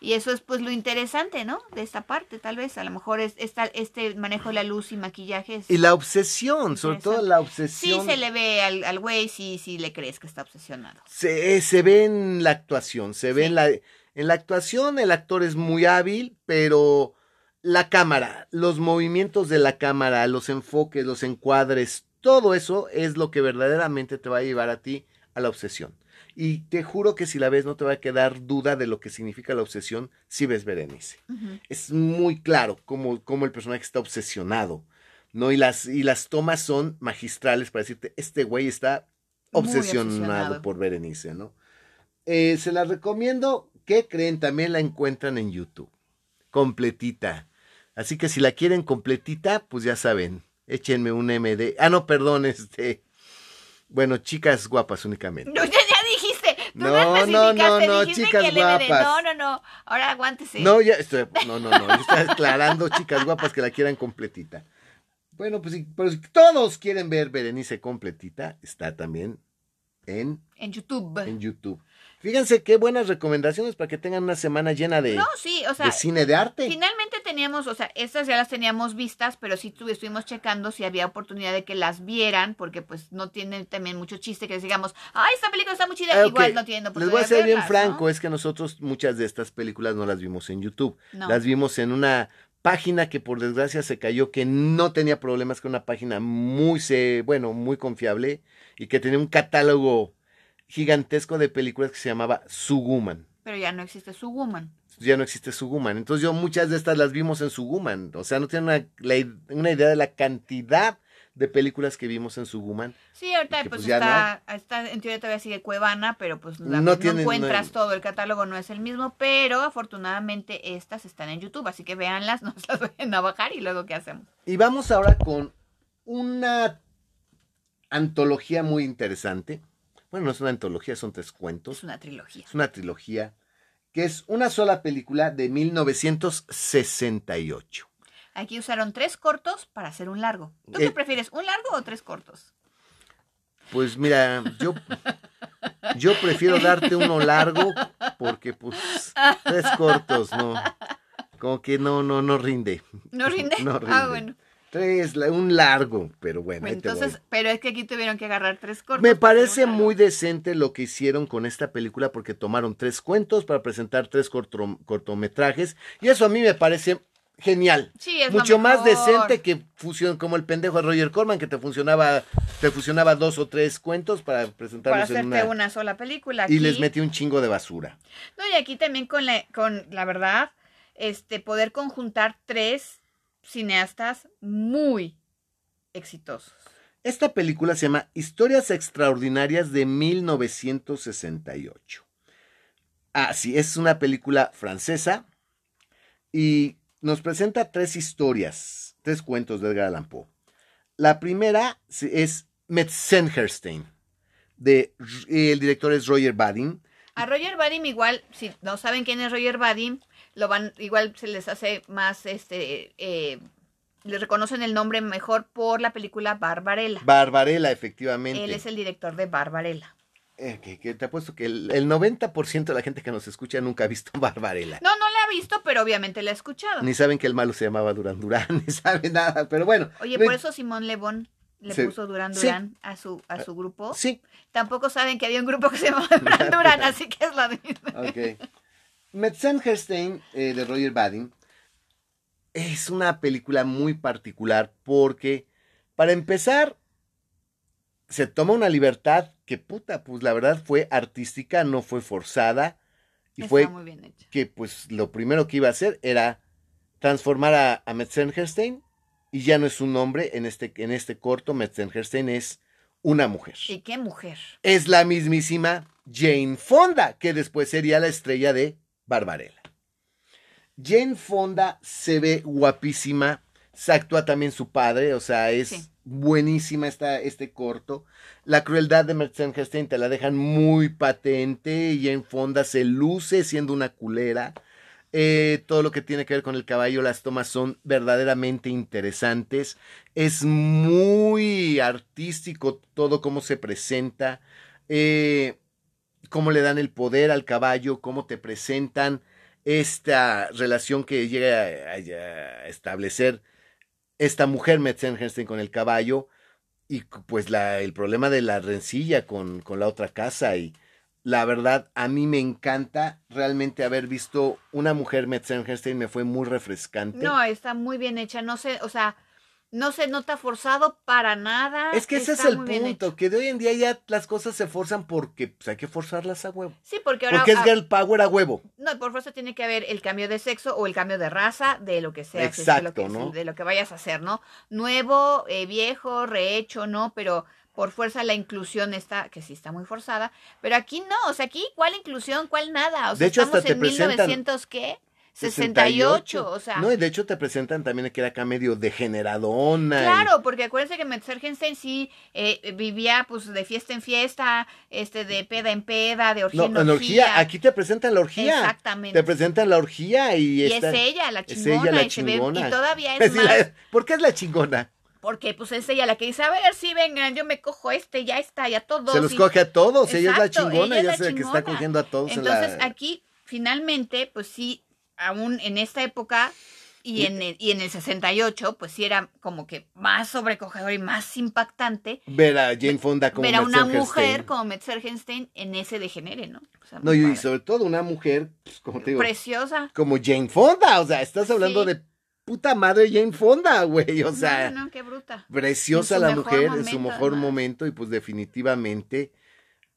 Y eso es pues lo interesante, ¿no? De esta parte, tal vez, a lo mejor es esta, este manejo de la luz y maquillaje es... Y la obsesión, sobre todo la Sí, obsesión. se le ve al al güey, sí, sí le crees que está obsesionado. se, se ve en la actuación, se ve Sí. en la, en la actuación, el actor es muy hábil, pero la cámara, los movimientos de la cámara, los enfoques, los encuadres, todo eso es lo que verdaderamente te va a llevar a ti a la obsesión. Y te juro que si la ves no te va a quedar duda de lo que significa la obsesión si ves Berenice. Es muy claro cómo, cómo el personaje está obsesionado, ¿no? Y las, y las tomas son magistrales para decirte, este güey está obsesionado, obsesionado. por Berenice, ¿no? Eh, se las recomiendo. ¿Qué creen? También la encuentran en YouTube. Completita. Así que si la quieren completita, pues ya saben, échenme un MD. Ah, no, perdón, este. Bueno, chicas guapas únicamente. No, ya, ya dijiste. Tú no, No, no, no, chicas que guapas. No, no, no. Ahora aguántese. No, ya estoy. No, no, no. Yo estoy aclarando, chicas guapas, que la quieran completita. Bueno, pues si, pero si todos quieren ver Berenice completita, está también en, En YouTube. en YouTube. Fíjense qué buenas recomendaciones para que tengan una semana llena de, No, sí, o sea, de cine de arte. finalmente teníamos, o sea, estas ya las teníamos vistas, pero sí tu- estuvimos checando si había oportunidad de que las vieran, porque pues no tienen también mucho chiste que les digamos, ay, esta película está muy chida, Ah, igual no tienen Les oportunidad voy a ser bien franco, ¿no? es que nosotros muchas de estas películas no las vimos en YouTube. No. Las vimos en una página que por desgracia se cayó, que no tenía problemas, que era una página muy, bueno, muy confiable y que tenía un catálogo gigantesco de películas que se llamaba Suguman. Pero ya no existe su woman. Ya no existe Suguman. Entonces yo muchas de estas las vimos en Suguman. O sea, no tienen una, la una idea de la cantidad de películas que vimos en Suguman. Sí, ahorita Que, pues, pues, está, está, en teoría todavía sigue Cuevana, pero pues la- No no, encuentras no- todo, el catálogo no es el mismo, pero afortunadamente estas están en YouTube, así que véanlas, no se las vayan a bajar y luego qué hacemos. Y vamos ahora con una antología muy interesante. Bueno, no es una antología, son tres cuentos. Es una trilogía. Es una trilogía que es una sola película de 1968. Aquí usaron tres cortos para hacer un largo. ¿Tú Eh, qué prefieres, un largo o tres cortos? Pues mira, yo, yo prefiero darte uno largo porque pues tres cortos, no. Como que no, no, no rinde. ¿No rinde? No Ah, rinde. bueno. Tres, un largo, pero bueno, Bueno, ahí te voy. entonces, pero es que aquí tuvieron que agarrar tres cortos. Me parece muy decente lo que hicieron con esta película porque tomaron tres cuentos para presentar tres corto- cortometrajes y eso a mí me parece genial. Sí, es lo Mucho más decente que fusión como el pendejo de Roger Corman que te funcionaba te fusionaba dos o tres cuentos para presentarlos en una, una... sola película. y les metí un chingo de basura. No, y aquí también con la, con la verdad, este, poder conjuntar tres cineastas muy exitosos. Esta película se llama Historias Extraordinarias de 1968. Ah, sí, es una película francesa y nos presenta tres historias, tres cuentos de Edgar Allan Poe. La primera es Metzengerstein, de el director es Roger Badin. A Roger Vadim igual, si no saben quién es Roger Vadim, lo van, igual se les hace más, este, eh, le reconocen el nombre mejor por la película Barbarella. Barbarella, efectivamente. Él es el director de Barbarella. Eh, que, que te apuesto que el, el 90% de la gente que nos escucha nunca ha visto Barbarella. No, no la ha visto, pero obviamente la ha escuchado. Ni saben que el malo se llamaba Durán Durán, ni saben nada, pero bueno. Oye, por eso Simón Lebón le Sí. puso Durán Sí. Durán a su a su grupo. Sí, Tampoco saben que había un grupo que se llamaba Durán Durán, así que es la misma. ok. Metzengerstein, eh, de Roger Badin, es una película muy particular porque, para empezar, se toma una libertad que puta, pues la verdad fue artística, no fue forzada. Y Está fue muy bien hecha. que pues lo primero que iba a hacer era transformar a, a Metzengerstein y ya no es un hombre en este, en este corto, Metzengerstein es una mujer. ¿Y qué mujer? Es la mismísima Jane Fonda, que después sería la estrella de Barbarella. Jane Fonda se ve guapísima, se actúa también su padre, o sea, es Sí. buenísima esta, este corto. La crueldad de Metzengerstein te la dejan muy patente, y Jane Fonda se luce siendo una culera. Eh, todo lo que tiene que ver con el caballo, las tomas son verdaderamente interesantes. Es muy artístico todo cómo se presenta, eh, cómo le dan el poder al caballo, cómo te presentan esta relación que llega a, establecer esta mujer Metzengerstein con el caballo y pues la, el problema de la rencilla con, con la otra casa y la verdad a mí me encanta realmente haber visto una mujer Metzengerstein me fue muy refrescante. No, está muy bien hecha. No sé, o sea, no se nota forzado para nada. es que ese es el punto, que de hoy en día ya las cosas se forzan porque pues, hay que forzarlas a huevo. Sí, porque ahora. Porque es girl power a huevo. No, por fuerza tiene que haber el cambio de sexo o el cambio de raza, de lo que sea, que es de lo Exacto, que, ¿no? de lo que vayas a hacer, ¿no? Nuevo, eh, viejo, rehecho, ¿no? Pero por fuerza la inclusión está, que sí está muy forzada, pero aquí no, o sea, aquí, ¿cuál inclusión? ¿Cuál nada? O sea, De hecho, hasta estamos te en presentan 1900, ¿qué? 68, o sea. No, y de hecho te presentan también que era acá medio degeneradona. y- Claro, porque acuérdense que Metzgergenstein sí eh, vivía pues de fiesta en fiesta, este de peda en peda, de orgía No, en orgía. orgía, aquí te presentan la orgía. Exactamente. Te presentan la orgía y, es ella la es chingona, ella la y, ve- chingona. y todavía es más, la- ¿Por qué es la chingona? porque pues es ella la que dice, a ver, sí, vengan, yo me cojo este, ya está, ya todos. Se los coge a todos, ella es la chingona, ella es ella la es la que está cogiendo a todos en Entonces la... aquí, finalmente, pues sí, aún en esta época y Y- en, el, y en el 68, pues sí era como que más sobrecogedor y más impactante Ver a Jane Fonda como ver a una mujer como Metzgergenstein en ese degenere, ¿no? O sea, No, y, padre. sobre todo una mujer, pues, como te digo, preciosa. como Jane Fonda, o sea, estás hablando Sí. de puta madre Jane Fonda, güey, o sea... no, no, qué bruta. preciosa la mujer en su mejor además. momento y pues definitivamente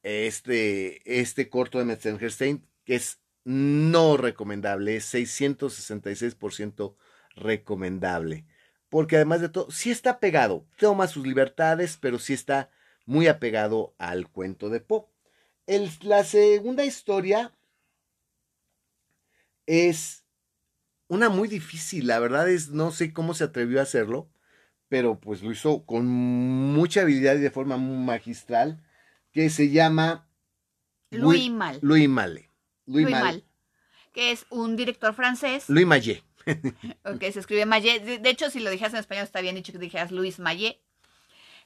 este, este corto de Metzengerstein que es no recomendable, es 666% recomendable. Porque además de todo, sí está pegado, toma sus libertades, pero sí está muy apegado al cuento de Poe. La segunda historia es una muy difícil, la verdad es, no sé cómo se atrevió a hacerlo, pero pues lo hizo con mucha habilidad y de forma magistral, que se llama Louis Mal. Louis, Louis. Mal. Que es un director francés, Louis Malle. o que se escribe Maillet. De, de hecho, si lo dijeras en español, está bien dicho que dijeras Luis Maillet.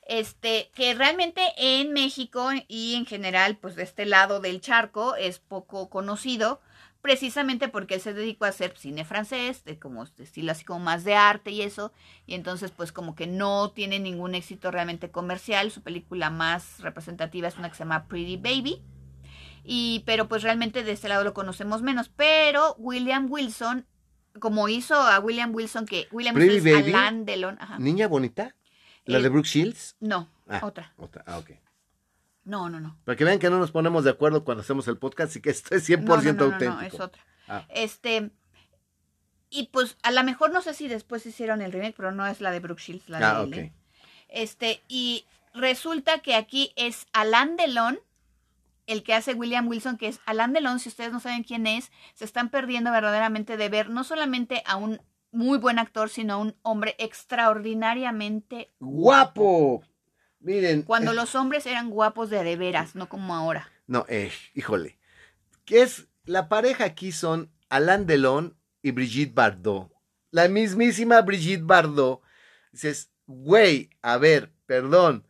Este, que realmente en México y en general, pues de este lado del charco, es poco conocido, precisamente porque él se dedicó a hacer cine francés, de como de estilo así como más de arte y eso, y entonces pues como que no tiene ningún éxito realmente comercial. Su película más representativa es una que se llama Pretty Baby. Y, pero pues realmente de este lado lo conocemos menos. Pero William Wilson, como hizo a William Wilson, que William Pretty Wilson es Baby. Alain Delon. Ajá. Niña bonita. La de Brooke Shields. No, Ah. otra. Otra. Ah, ok. No, no, no. Para que vean que no nos ponemos de acuerdo cuando hacemos el podcast y que esto es 100% No, no, no, auténtico. es otra. Ah. Este. Y pues a lo mejor no sé si después hicieron el remake, pero no es la de Brooke Shields, la Ah, de. ¿eh? Este, y resulta que aquí es Alain Delon, el que hace William Wilson, que es Alain Delon, si ustedes no saben quién es, se están perdiendo verdaderamente de ver no solamente a un muy buen actor, sino a un hombre extraordinariamente ¡Guapo! Miren. Cuando eh, los hombres eran guapos de de veras, no como ahora. No, eh, híjole. ¿Qué es? La pareja aquí son Alain Delon y Brigitte Bardot. La mismísima Brigitte Bardot. Dices, güey, a ver, perdón.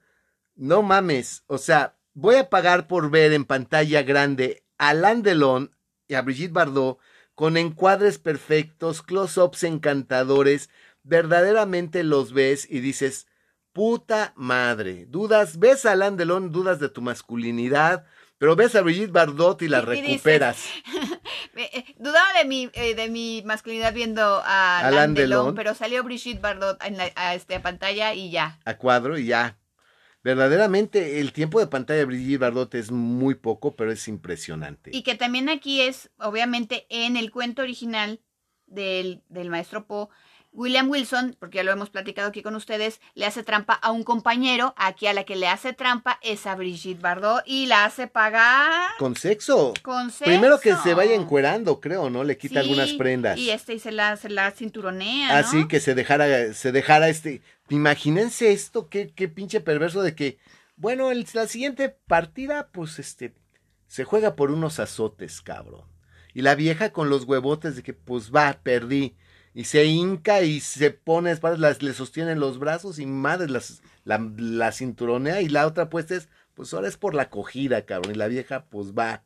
No mames. O sea, voy a pagar por ver en pantalla grande a Alain Delon y a Brigitte Bardot con encuadres perfectos, close-ups encantadores. Verdaderamente los ves y dices, puta madre. Dudas, ves a Alain Delon, dudas de tu masculinidad, Pero ves a Brigitte Bardot y la Y- y dices, recuperas. Eh, Dudaba de mi, eh, de mi masculinidad viendo a Alain Alain Delon, Delon. pero salió Brigitte Bardot en la a este, pantalla y ya. a cuadro y ya. Verdaderamente el tiempo de pantalla de Brigitte Bardot es muy poco, pero es impresionante. Y que también aquí es, obviamente, en el cuento original del, del maestro Poe, William Wilson, porque ya lo hemos platicado aquí con ustedes, le hace trampa a un compañero, aquí a la que le hace trampa es a Brigitte Bardot y la hace pagar Con sexo. con sexo. Primero que se vaya encuerando, creo, ¿no? Le quita Sí, algunas prendas. Y este y se la, se la cinturonea, ¿no? Así que se dejara, se dejara este. Imagínense esto, qué, qué pinche perverso de que, bueno, la siguiente partida, pues este, se juega por unos azotes, cabrón. Y la vieja con los huevotes de que, pues va, perdí. Y se hinca y se pone, las, le sostienen los brazos y madre las, la, la cinturonea. Y la otra, pues es, pues ahora es por la cogida, cabrón. Y la vieja, pues va.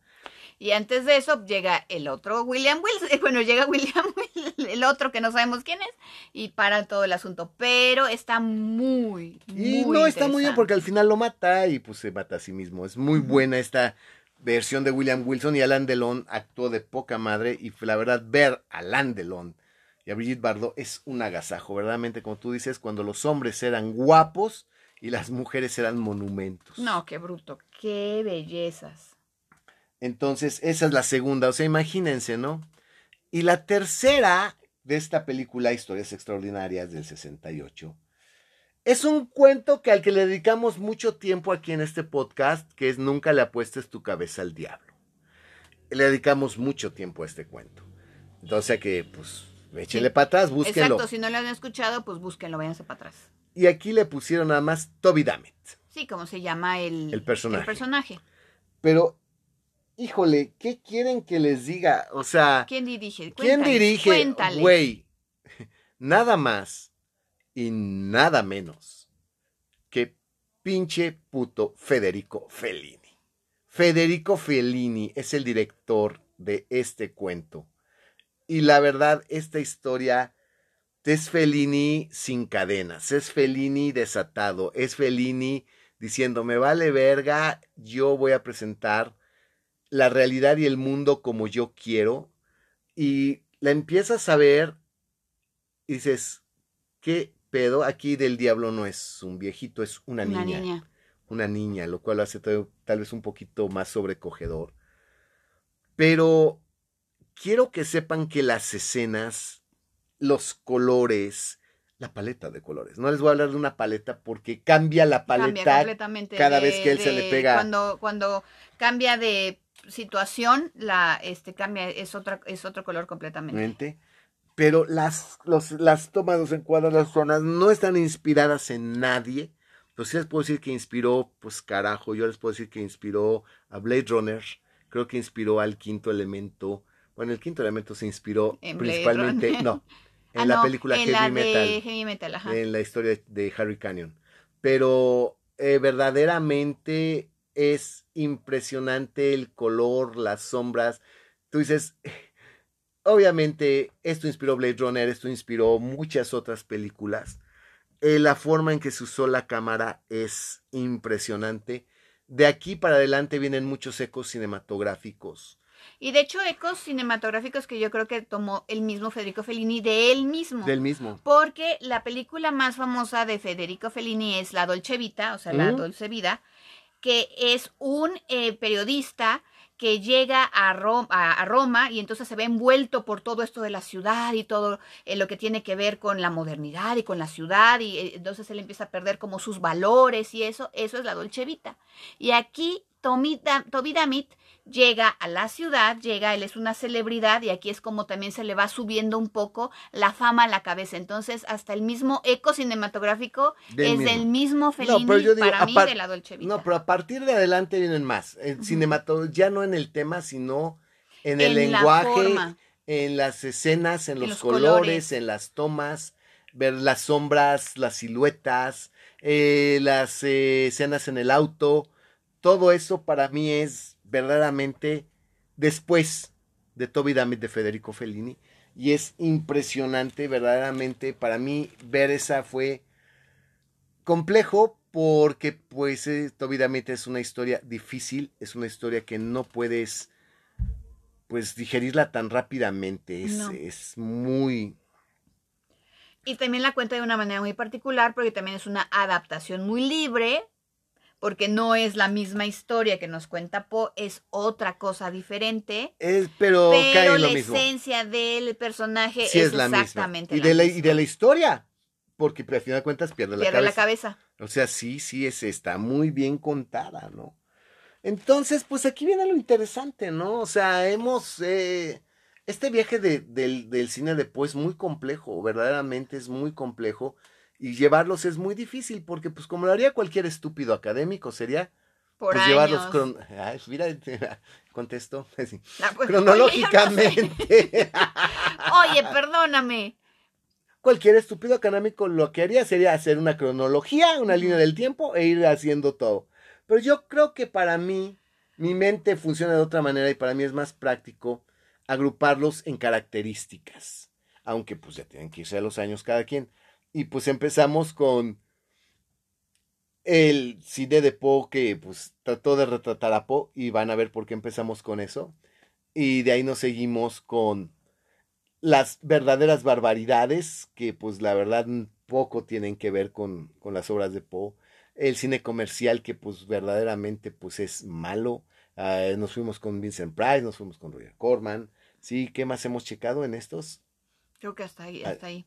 Y antes de eso llega el otro William Wilson, bueno, llega William Wilson, el otro que no sabemos quién es, y para todo el asunto. Pero está muy, Y muy no está muy bien porque al final lo mata y pues se mata a sí mismo. Es muy buena esta versión de William Wilson y Alan Delon actuó de poca madre y la verdad ver a Alan Delon y a Brigitte Bardot es un agasajo, verdaderamente como tú dices, cuando los hombres eran guapos y las mujeres eran monumentos. No, qué bruto, qué bellezas. Entonces, esa es la segunda, o sea, imagínense, ¿no? Y la tercera de esta película, Historias Extraordinarias del 68, es un cuento que al que le dedicamos mucho tiempo aquí en este podcast, que es Nunca le apuestes tu cabeza al diablo. Le dedicamos mucho tiempo a este cuento. Entonces, que, pues, échenle Sí. para atrás, búsquenlo. Exacto, si no lo han escuchado, pues búsquenlo, váyanse para atrás. Y aquí le pusieron nada más Toby Dammit. Sí, como se llama el, El personaje. el personaje. Pero, híjole, ¿qué quieren que les diga? O sea... ¿Quién dirige? ¿Quién Cuéntales, dirige? Cuéntales. Güey, nada más y nada menos que pinche puto Federico Fellini. Federico Fellini es el director de este cuento. Y la verdad, esta historia es Fellini sin cadenas, es Fellini desatado, es Fellini diciendo, me vale verga, yo voy a presentar la realidad y el mundo como yo quiero. Y la empiezas a ver y dices, ¿qué pedo? Aquí del diablo no es un viejito, es una, Una niña, niña. Una niña, lo cual lo hace todo- tal vez un poquito más sobrecogedor. Pero quiero que sepan que las escenas, los colores, la paleta de colores. No les voy a hablar de una paleta porque cambia la Cambia paleta completamente. cada de- vez que él se le pega. Cuando, cuando cambia de situación, la, este, cambia, es otra, es otro color completamente. Mente. Pero las, los, las tomas, los encuadros, las zonas no están inspiradas en nadie. Pues sí les puedo decir que inspiró, pues carajo, yo les puedo decir que inspiró a Blade Runner, creo que inspiró al quinto elemento. Bueno, el quinto elemento se inspiró En principalmente, Runner. no, en Ah, la no, película en Heavy la Metal de Heavy Metal, ajá. en la historia de Harry Canyon. Pero eh, verdaderamente es impresionante el color, las sombras. Tú dices, obviamente esto inspiró Blade Runner, esto inspiró muchas otras películas. Eh, la forma en que se usó la cámara es impresionante. De aquí para adelante vienen muchos ecos cinematográficos. Y de hecho, ecos cinematográficos que yo creo que tomó el mismo Federico Fellini de él mismo. Del mismo. Porque la película más famosa de Federico Fellini es La Dolce Vita, o sea, La. Dolce Vida, que es un eh, periodista que llega a, Ro- a- a Roma y entonces se ve envuelto por todo esto de la ciudad y todo eh, lo que tiene que ver con la modernidad y con la ciudad y eh, entonces él empieza a perder como sus valores y eso, eso es la Dolce Vita. Y aquí Toby Dammit llega a la ciudad, llega, él es una celebridad y aquí es como también se le va subiendo un poco la fama a la cabeza. Entonces, hasta el mismo eco cinematográfico Del es mismo. del mismo Fellini digo, para mí de la Dolce Vita. No, pero a partir de adelante vienen más. El cinemato- ya no en el tema, sino en el En lenguaje, en las escenas, en En los, los colores, colores. en las tomas, ver las sombras, las siluetas, eh, las eh, escenas en el auto. Todo eso para mí es verdaderamente después de Toby Dammit de Federico Fellini. Y es impresionante, verdaderamente, para mí ver esa fue complejo porque pues eh, obviamente es una historia difícil, es una historia que no puedes pues digerirla tan rápidamente, es, No. es muy... Y también la cuenta de una manera muy particular porque también es una adaptación muy libre, porque no es la misma historia que nos cuenta Poe, es otra cosa diferente. Es, pero, cae Pero en lo la mismo. esencia del personaje Sí, es, es la misma. Y la de la, misma. y de la historia, porque al final de cuentas pierde la Pierde cabeza. la cabeza. O sea, sí, sí, es, está muy bien contada, ¿no? Entonces, pues aquí viene lo interesante, ¿no? O sea, hemos... eh, este viaje de- del, del cine de Poe es muy complejo, verdaderamente es muy complejo. Y llevarlos es muy difícil, porque pues como lo haría cualquier estúpido académico, sería Por pues años. llevarlos... cron- Ay, mira, contesto, así, Ah, pues, cronológicamente. Oye, oye, perdóname. cualquier estúpido académico lo que haría sería hacer una cronología, una línea del tiempo e ir haciendo todo. Pero yo creo que para mí, mi mente funciona de otra manera y para mí es más práctico agruparlos en características. Aunque pues ya tienen que irse a los años cada quien. Y pues empezamos con el cine de Poe que pues trató de retratar a Poe y van a ver por qué empezamos con eso. Y de ahí nos seguimos con las verdaderas barbaridades que pues la verdad poco tienen que ver con, con las obras de Poe. El cine comercial que pues verdaderamente pues es malo. Ah, nos fuimos con Vincent Price, nos fuimos con Roger Corman. Sí, ¿qué más hemos checado en estos? Creo que hasta ahí, Ah. hasta ahí.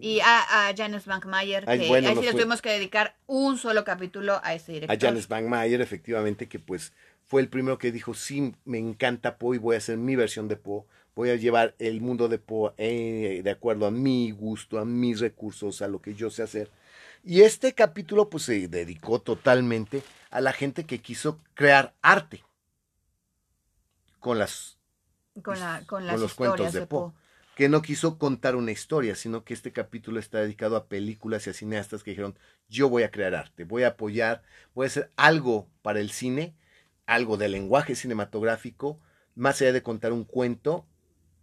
Y a, a Bankmayer, que Ay, bueno, ahí sí nos le tuvimos que dedicar un solo capítulo a este director. A Janis Bangmayer, efectivamente, que pues fue el primero que dijo, sí, me encanta Poe y voy a hacer mi versión de Poe. Voy a llevar el mundo de Poe eh, de acuerdo a mi gusto, a mis recursos, a lo que yo sé hacer. Y este capítulo pues se dedicó totalmente a la gente que quiso crear arte con las con, la, con las con los cuentos historias de. Poe. Que no quiso contar una historia, sino que este capítulo está dedicado a películas y a cineastas que dijeron, yo voy a crear arte, voy a apoyar, voy a hacer algo para el cine, algo de lenguaje cinematográfico, más allá de contar un cuento,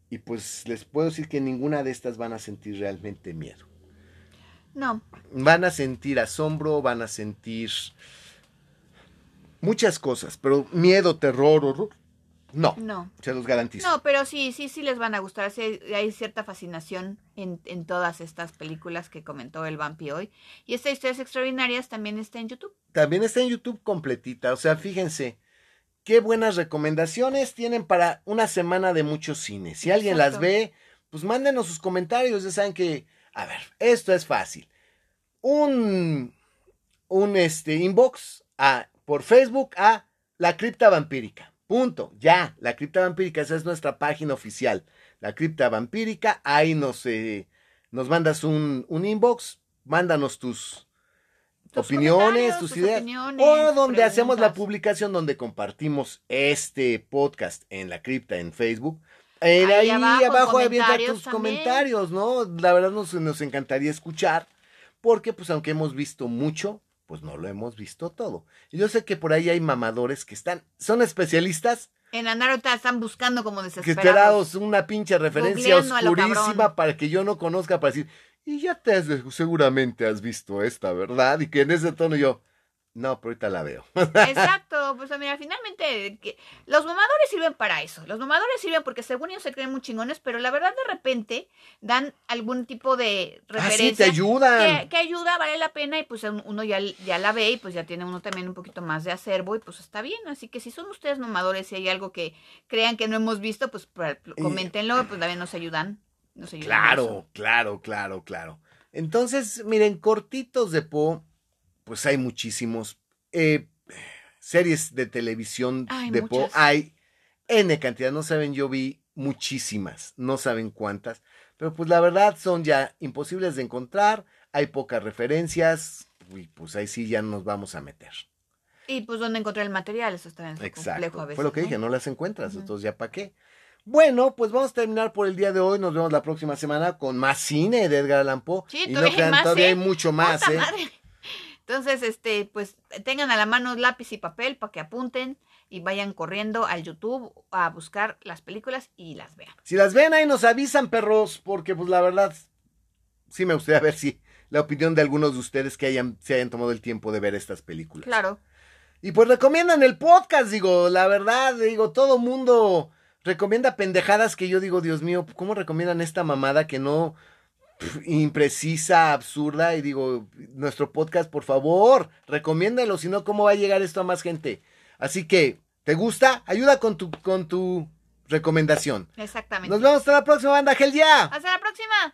y pues les puedo decir que ninguna de estas van a sentir realmente miedo. No, Van a sentir asombro, van a sentir muchas cosas, pero miedo, terror, horror, no, no. se los garantizo. No, pero sí, sí, sí les van a gustar. Sí, hay cierta fascinación en, en todas estas películas que comentó el Vampi hoy. Y esta Historias Extraordinarias también está en YouTube. También está en YouTube completita. O sea, fíjense, qué buenas recomendaciones tienen para una semana de muchos cines. Si alguien las ve, pues mándenos sus comentarios. Ya saben que, a ver, esto es fácil. Un, un este, inbox a, por Facebook a La Cripta Vampírica. Punto. Ya, La Cripta Vampírica, esa es nuestra página oficial. La Cripta Vampírica, ahí nos, eh, nos mandas un, un inbox, mándanos tus, Tus opiniones, tus tus ideas. opiniones, O donde hacemos la publicación donde compartimos este podcast en la cripta en Facebook. Eh, Ahí ahí, abajo, abajo, avienta comentarios tus también. comentarios, ¿no? La verdad nos, nos encantaría escuchar, porque pues aunque hemos visto mucho, pues no lo hemos visto todo. Y yo sé que por ahí hay mamadores que están, son especialistas, En andar están buscando como que desesperados. esperados una pinche referencia oscurísima para que yo no conozca, para decir, y ya te has, seguramente has visto esta, ¿verdad? Y que en ese tono yo, no, pero ahorita la veo. Exacto, pues mira, finalmente que los mamadores sirven para eso. Los mamadores sirven porque según ellos se creen muy chingones, pero la verdad de repente dan algún tipo de Ah, sí, te referencia ayudan. que, que ayuda, vale la pena y pues un- uno ya, ya la ve y pues ya tiene uno también un poquito más de acervo y pues está bien. Así que si son ustedes mamadores y hay algo que crean que no hemos visto, pues coméntenlo, pues también nos ayudan. Nos ayudan Claro, claro, claro, claro. Entonces, miren, cortitos de Po, pues hay muchísimos. Eh, series de televisión de Po hay N cantidad. No saben, yo vi muchísimas, no saben cuántas. Pero pues la verdad son ya imposibles de encontrar. Hay pocas referencias. Y pues ahí sí ya nos vamos a meter. Y pues donde encontrar el material, eso está bien complejo a veces. Fue lo que ¿no? dije, no las encuentras. Entonces, ¿ya para qué? Bueno, pues vamos a terminar por el día de hoy. Nos vemos la próxima semana con más cine de Edgar Allan Poe. Sí, y no crean, más, todavía ¿eh? hay mucho más, ¡Puta ¿eh? madre! Entonces, este, pues tengan a la mano lápiz y papel para que apunten y vayan corriendo al YouTube a buscar las películas y las vean. Si las ven ahí nos avisan, perros, porque pues la verdad sí me gustaría ver si la opinión de algunos de ustedes que hayan, se hayan tomado el tiempo de ver estas películas. Claro. Y pues recomiendan el podcast, digo, la verdad, digo, todo mundo recomienda pendejadas que yo digo, Dios mío, ¿cómo recomiendan esta mamada que no imprecisa, absurda? Y digo, nuestro podcast, por favor, recomiéndalo, si no, ¿cómo va a llegar esto a más gente? Así que, ¿te gusta? Ayuda con tu, con tu recomendación. Exactamente. Nos vemos hasta la próxima banda, Gel ya. Hasta la próxima.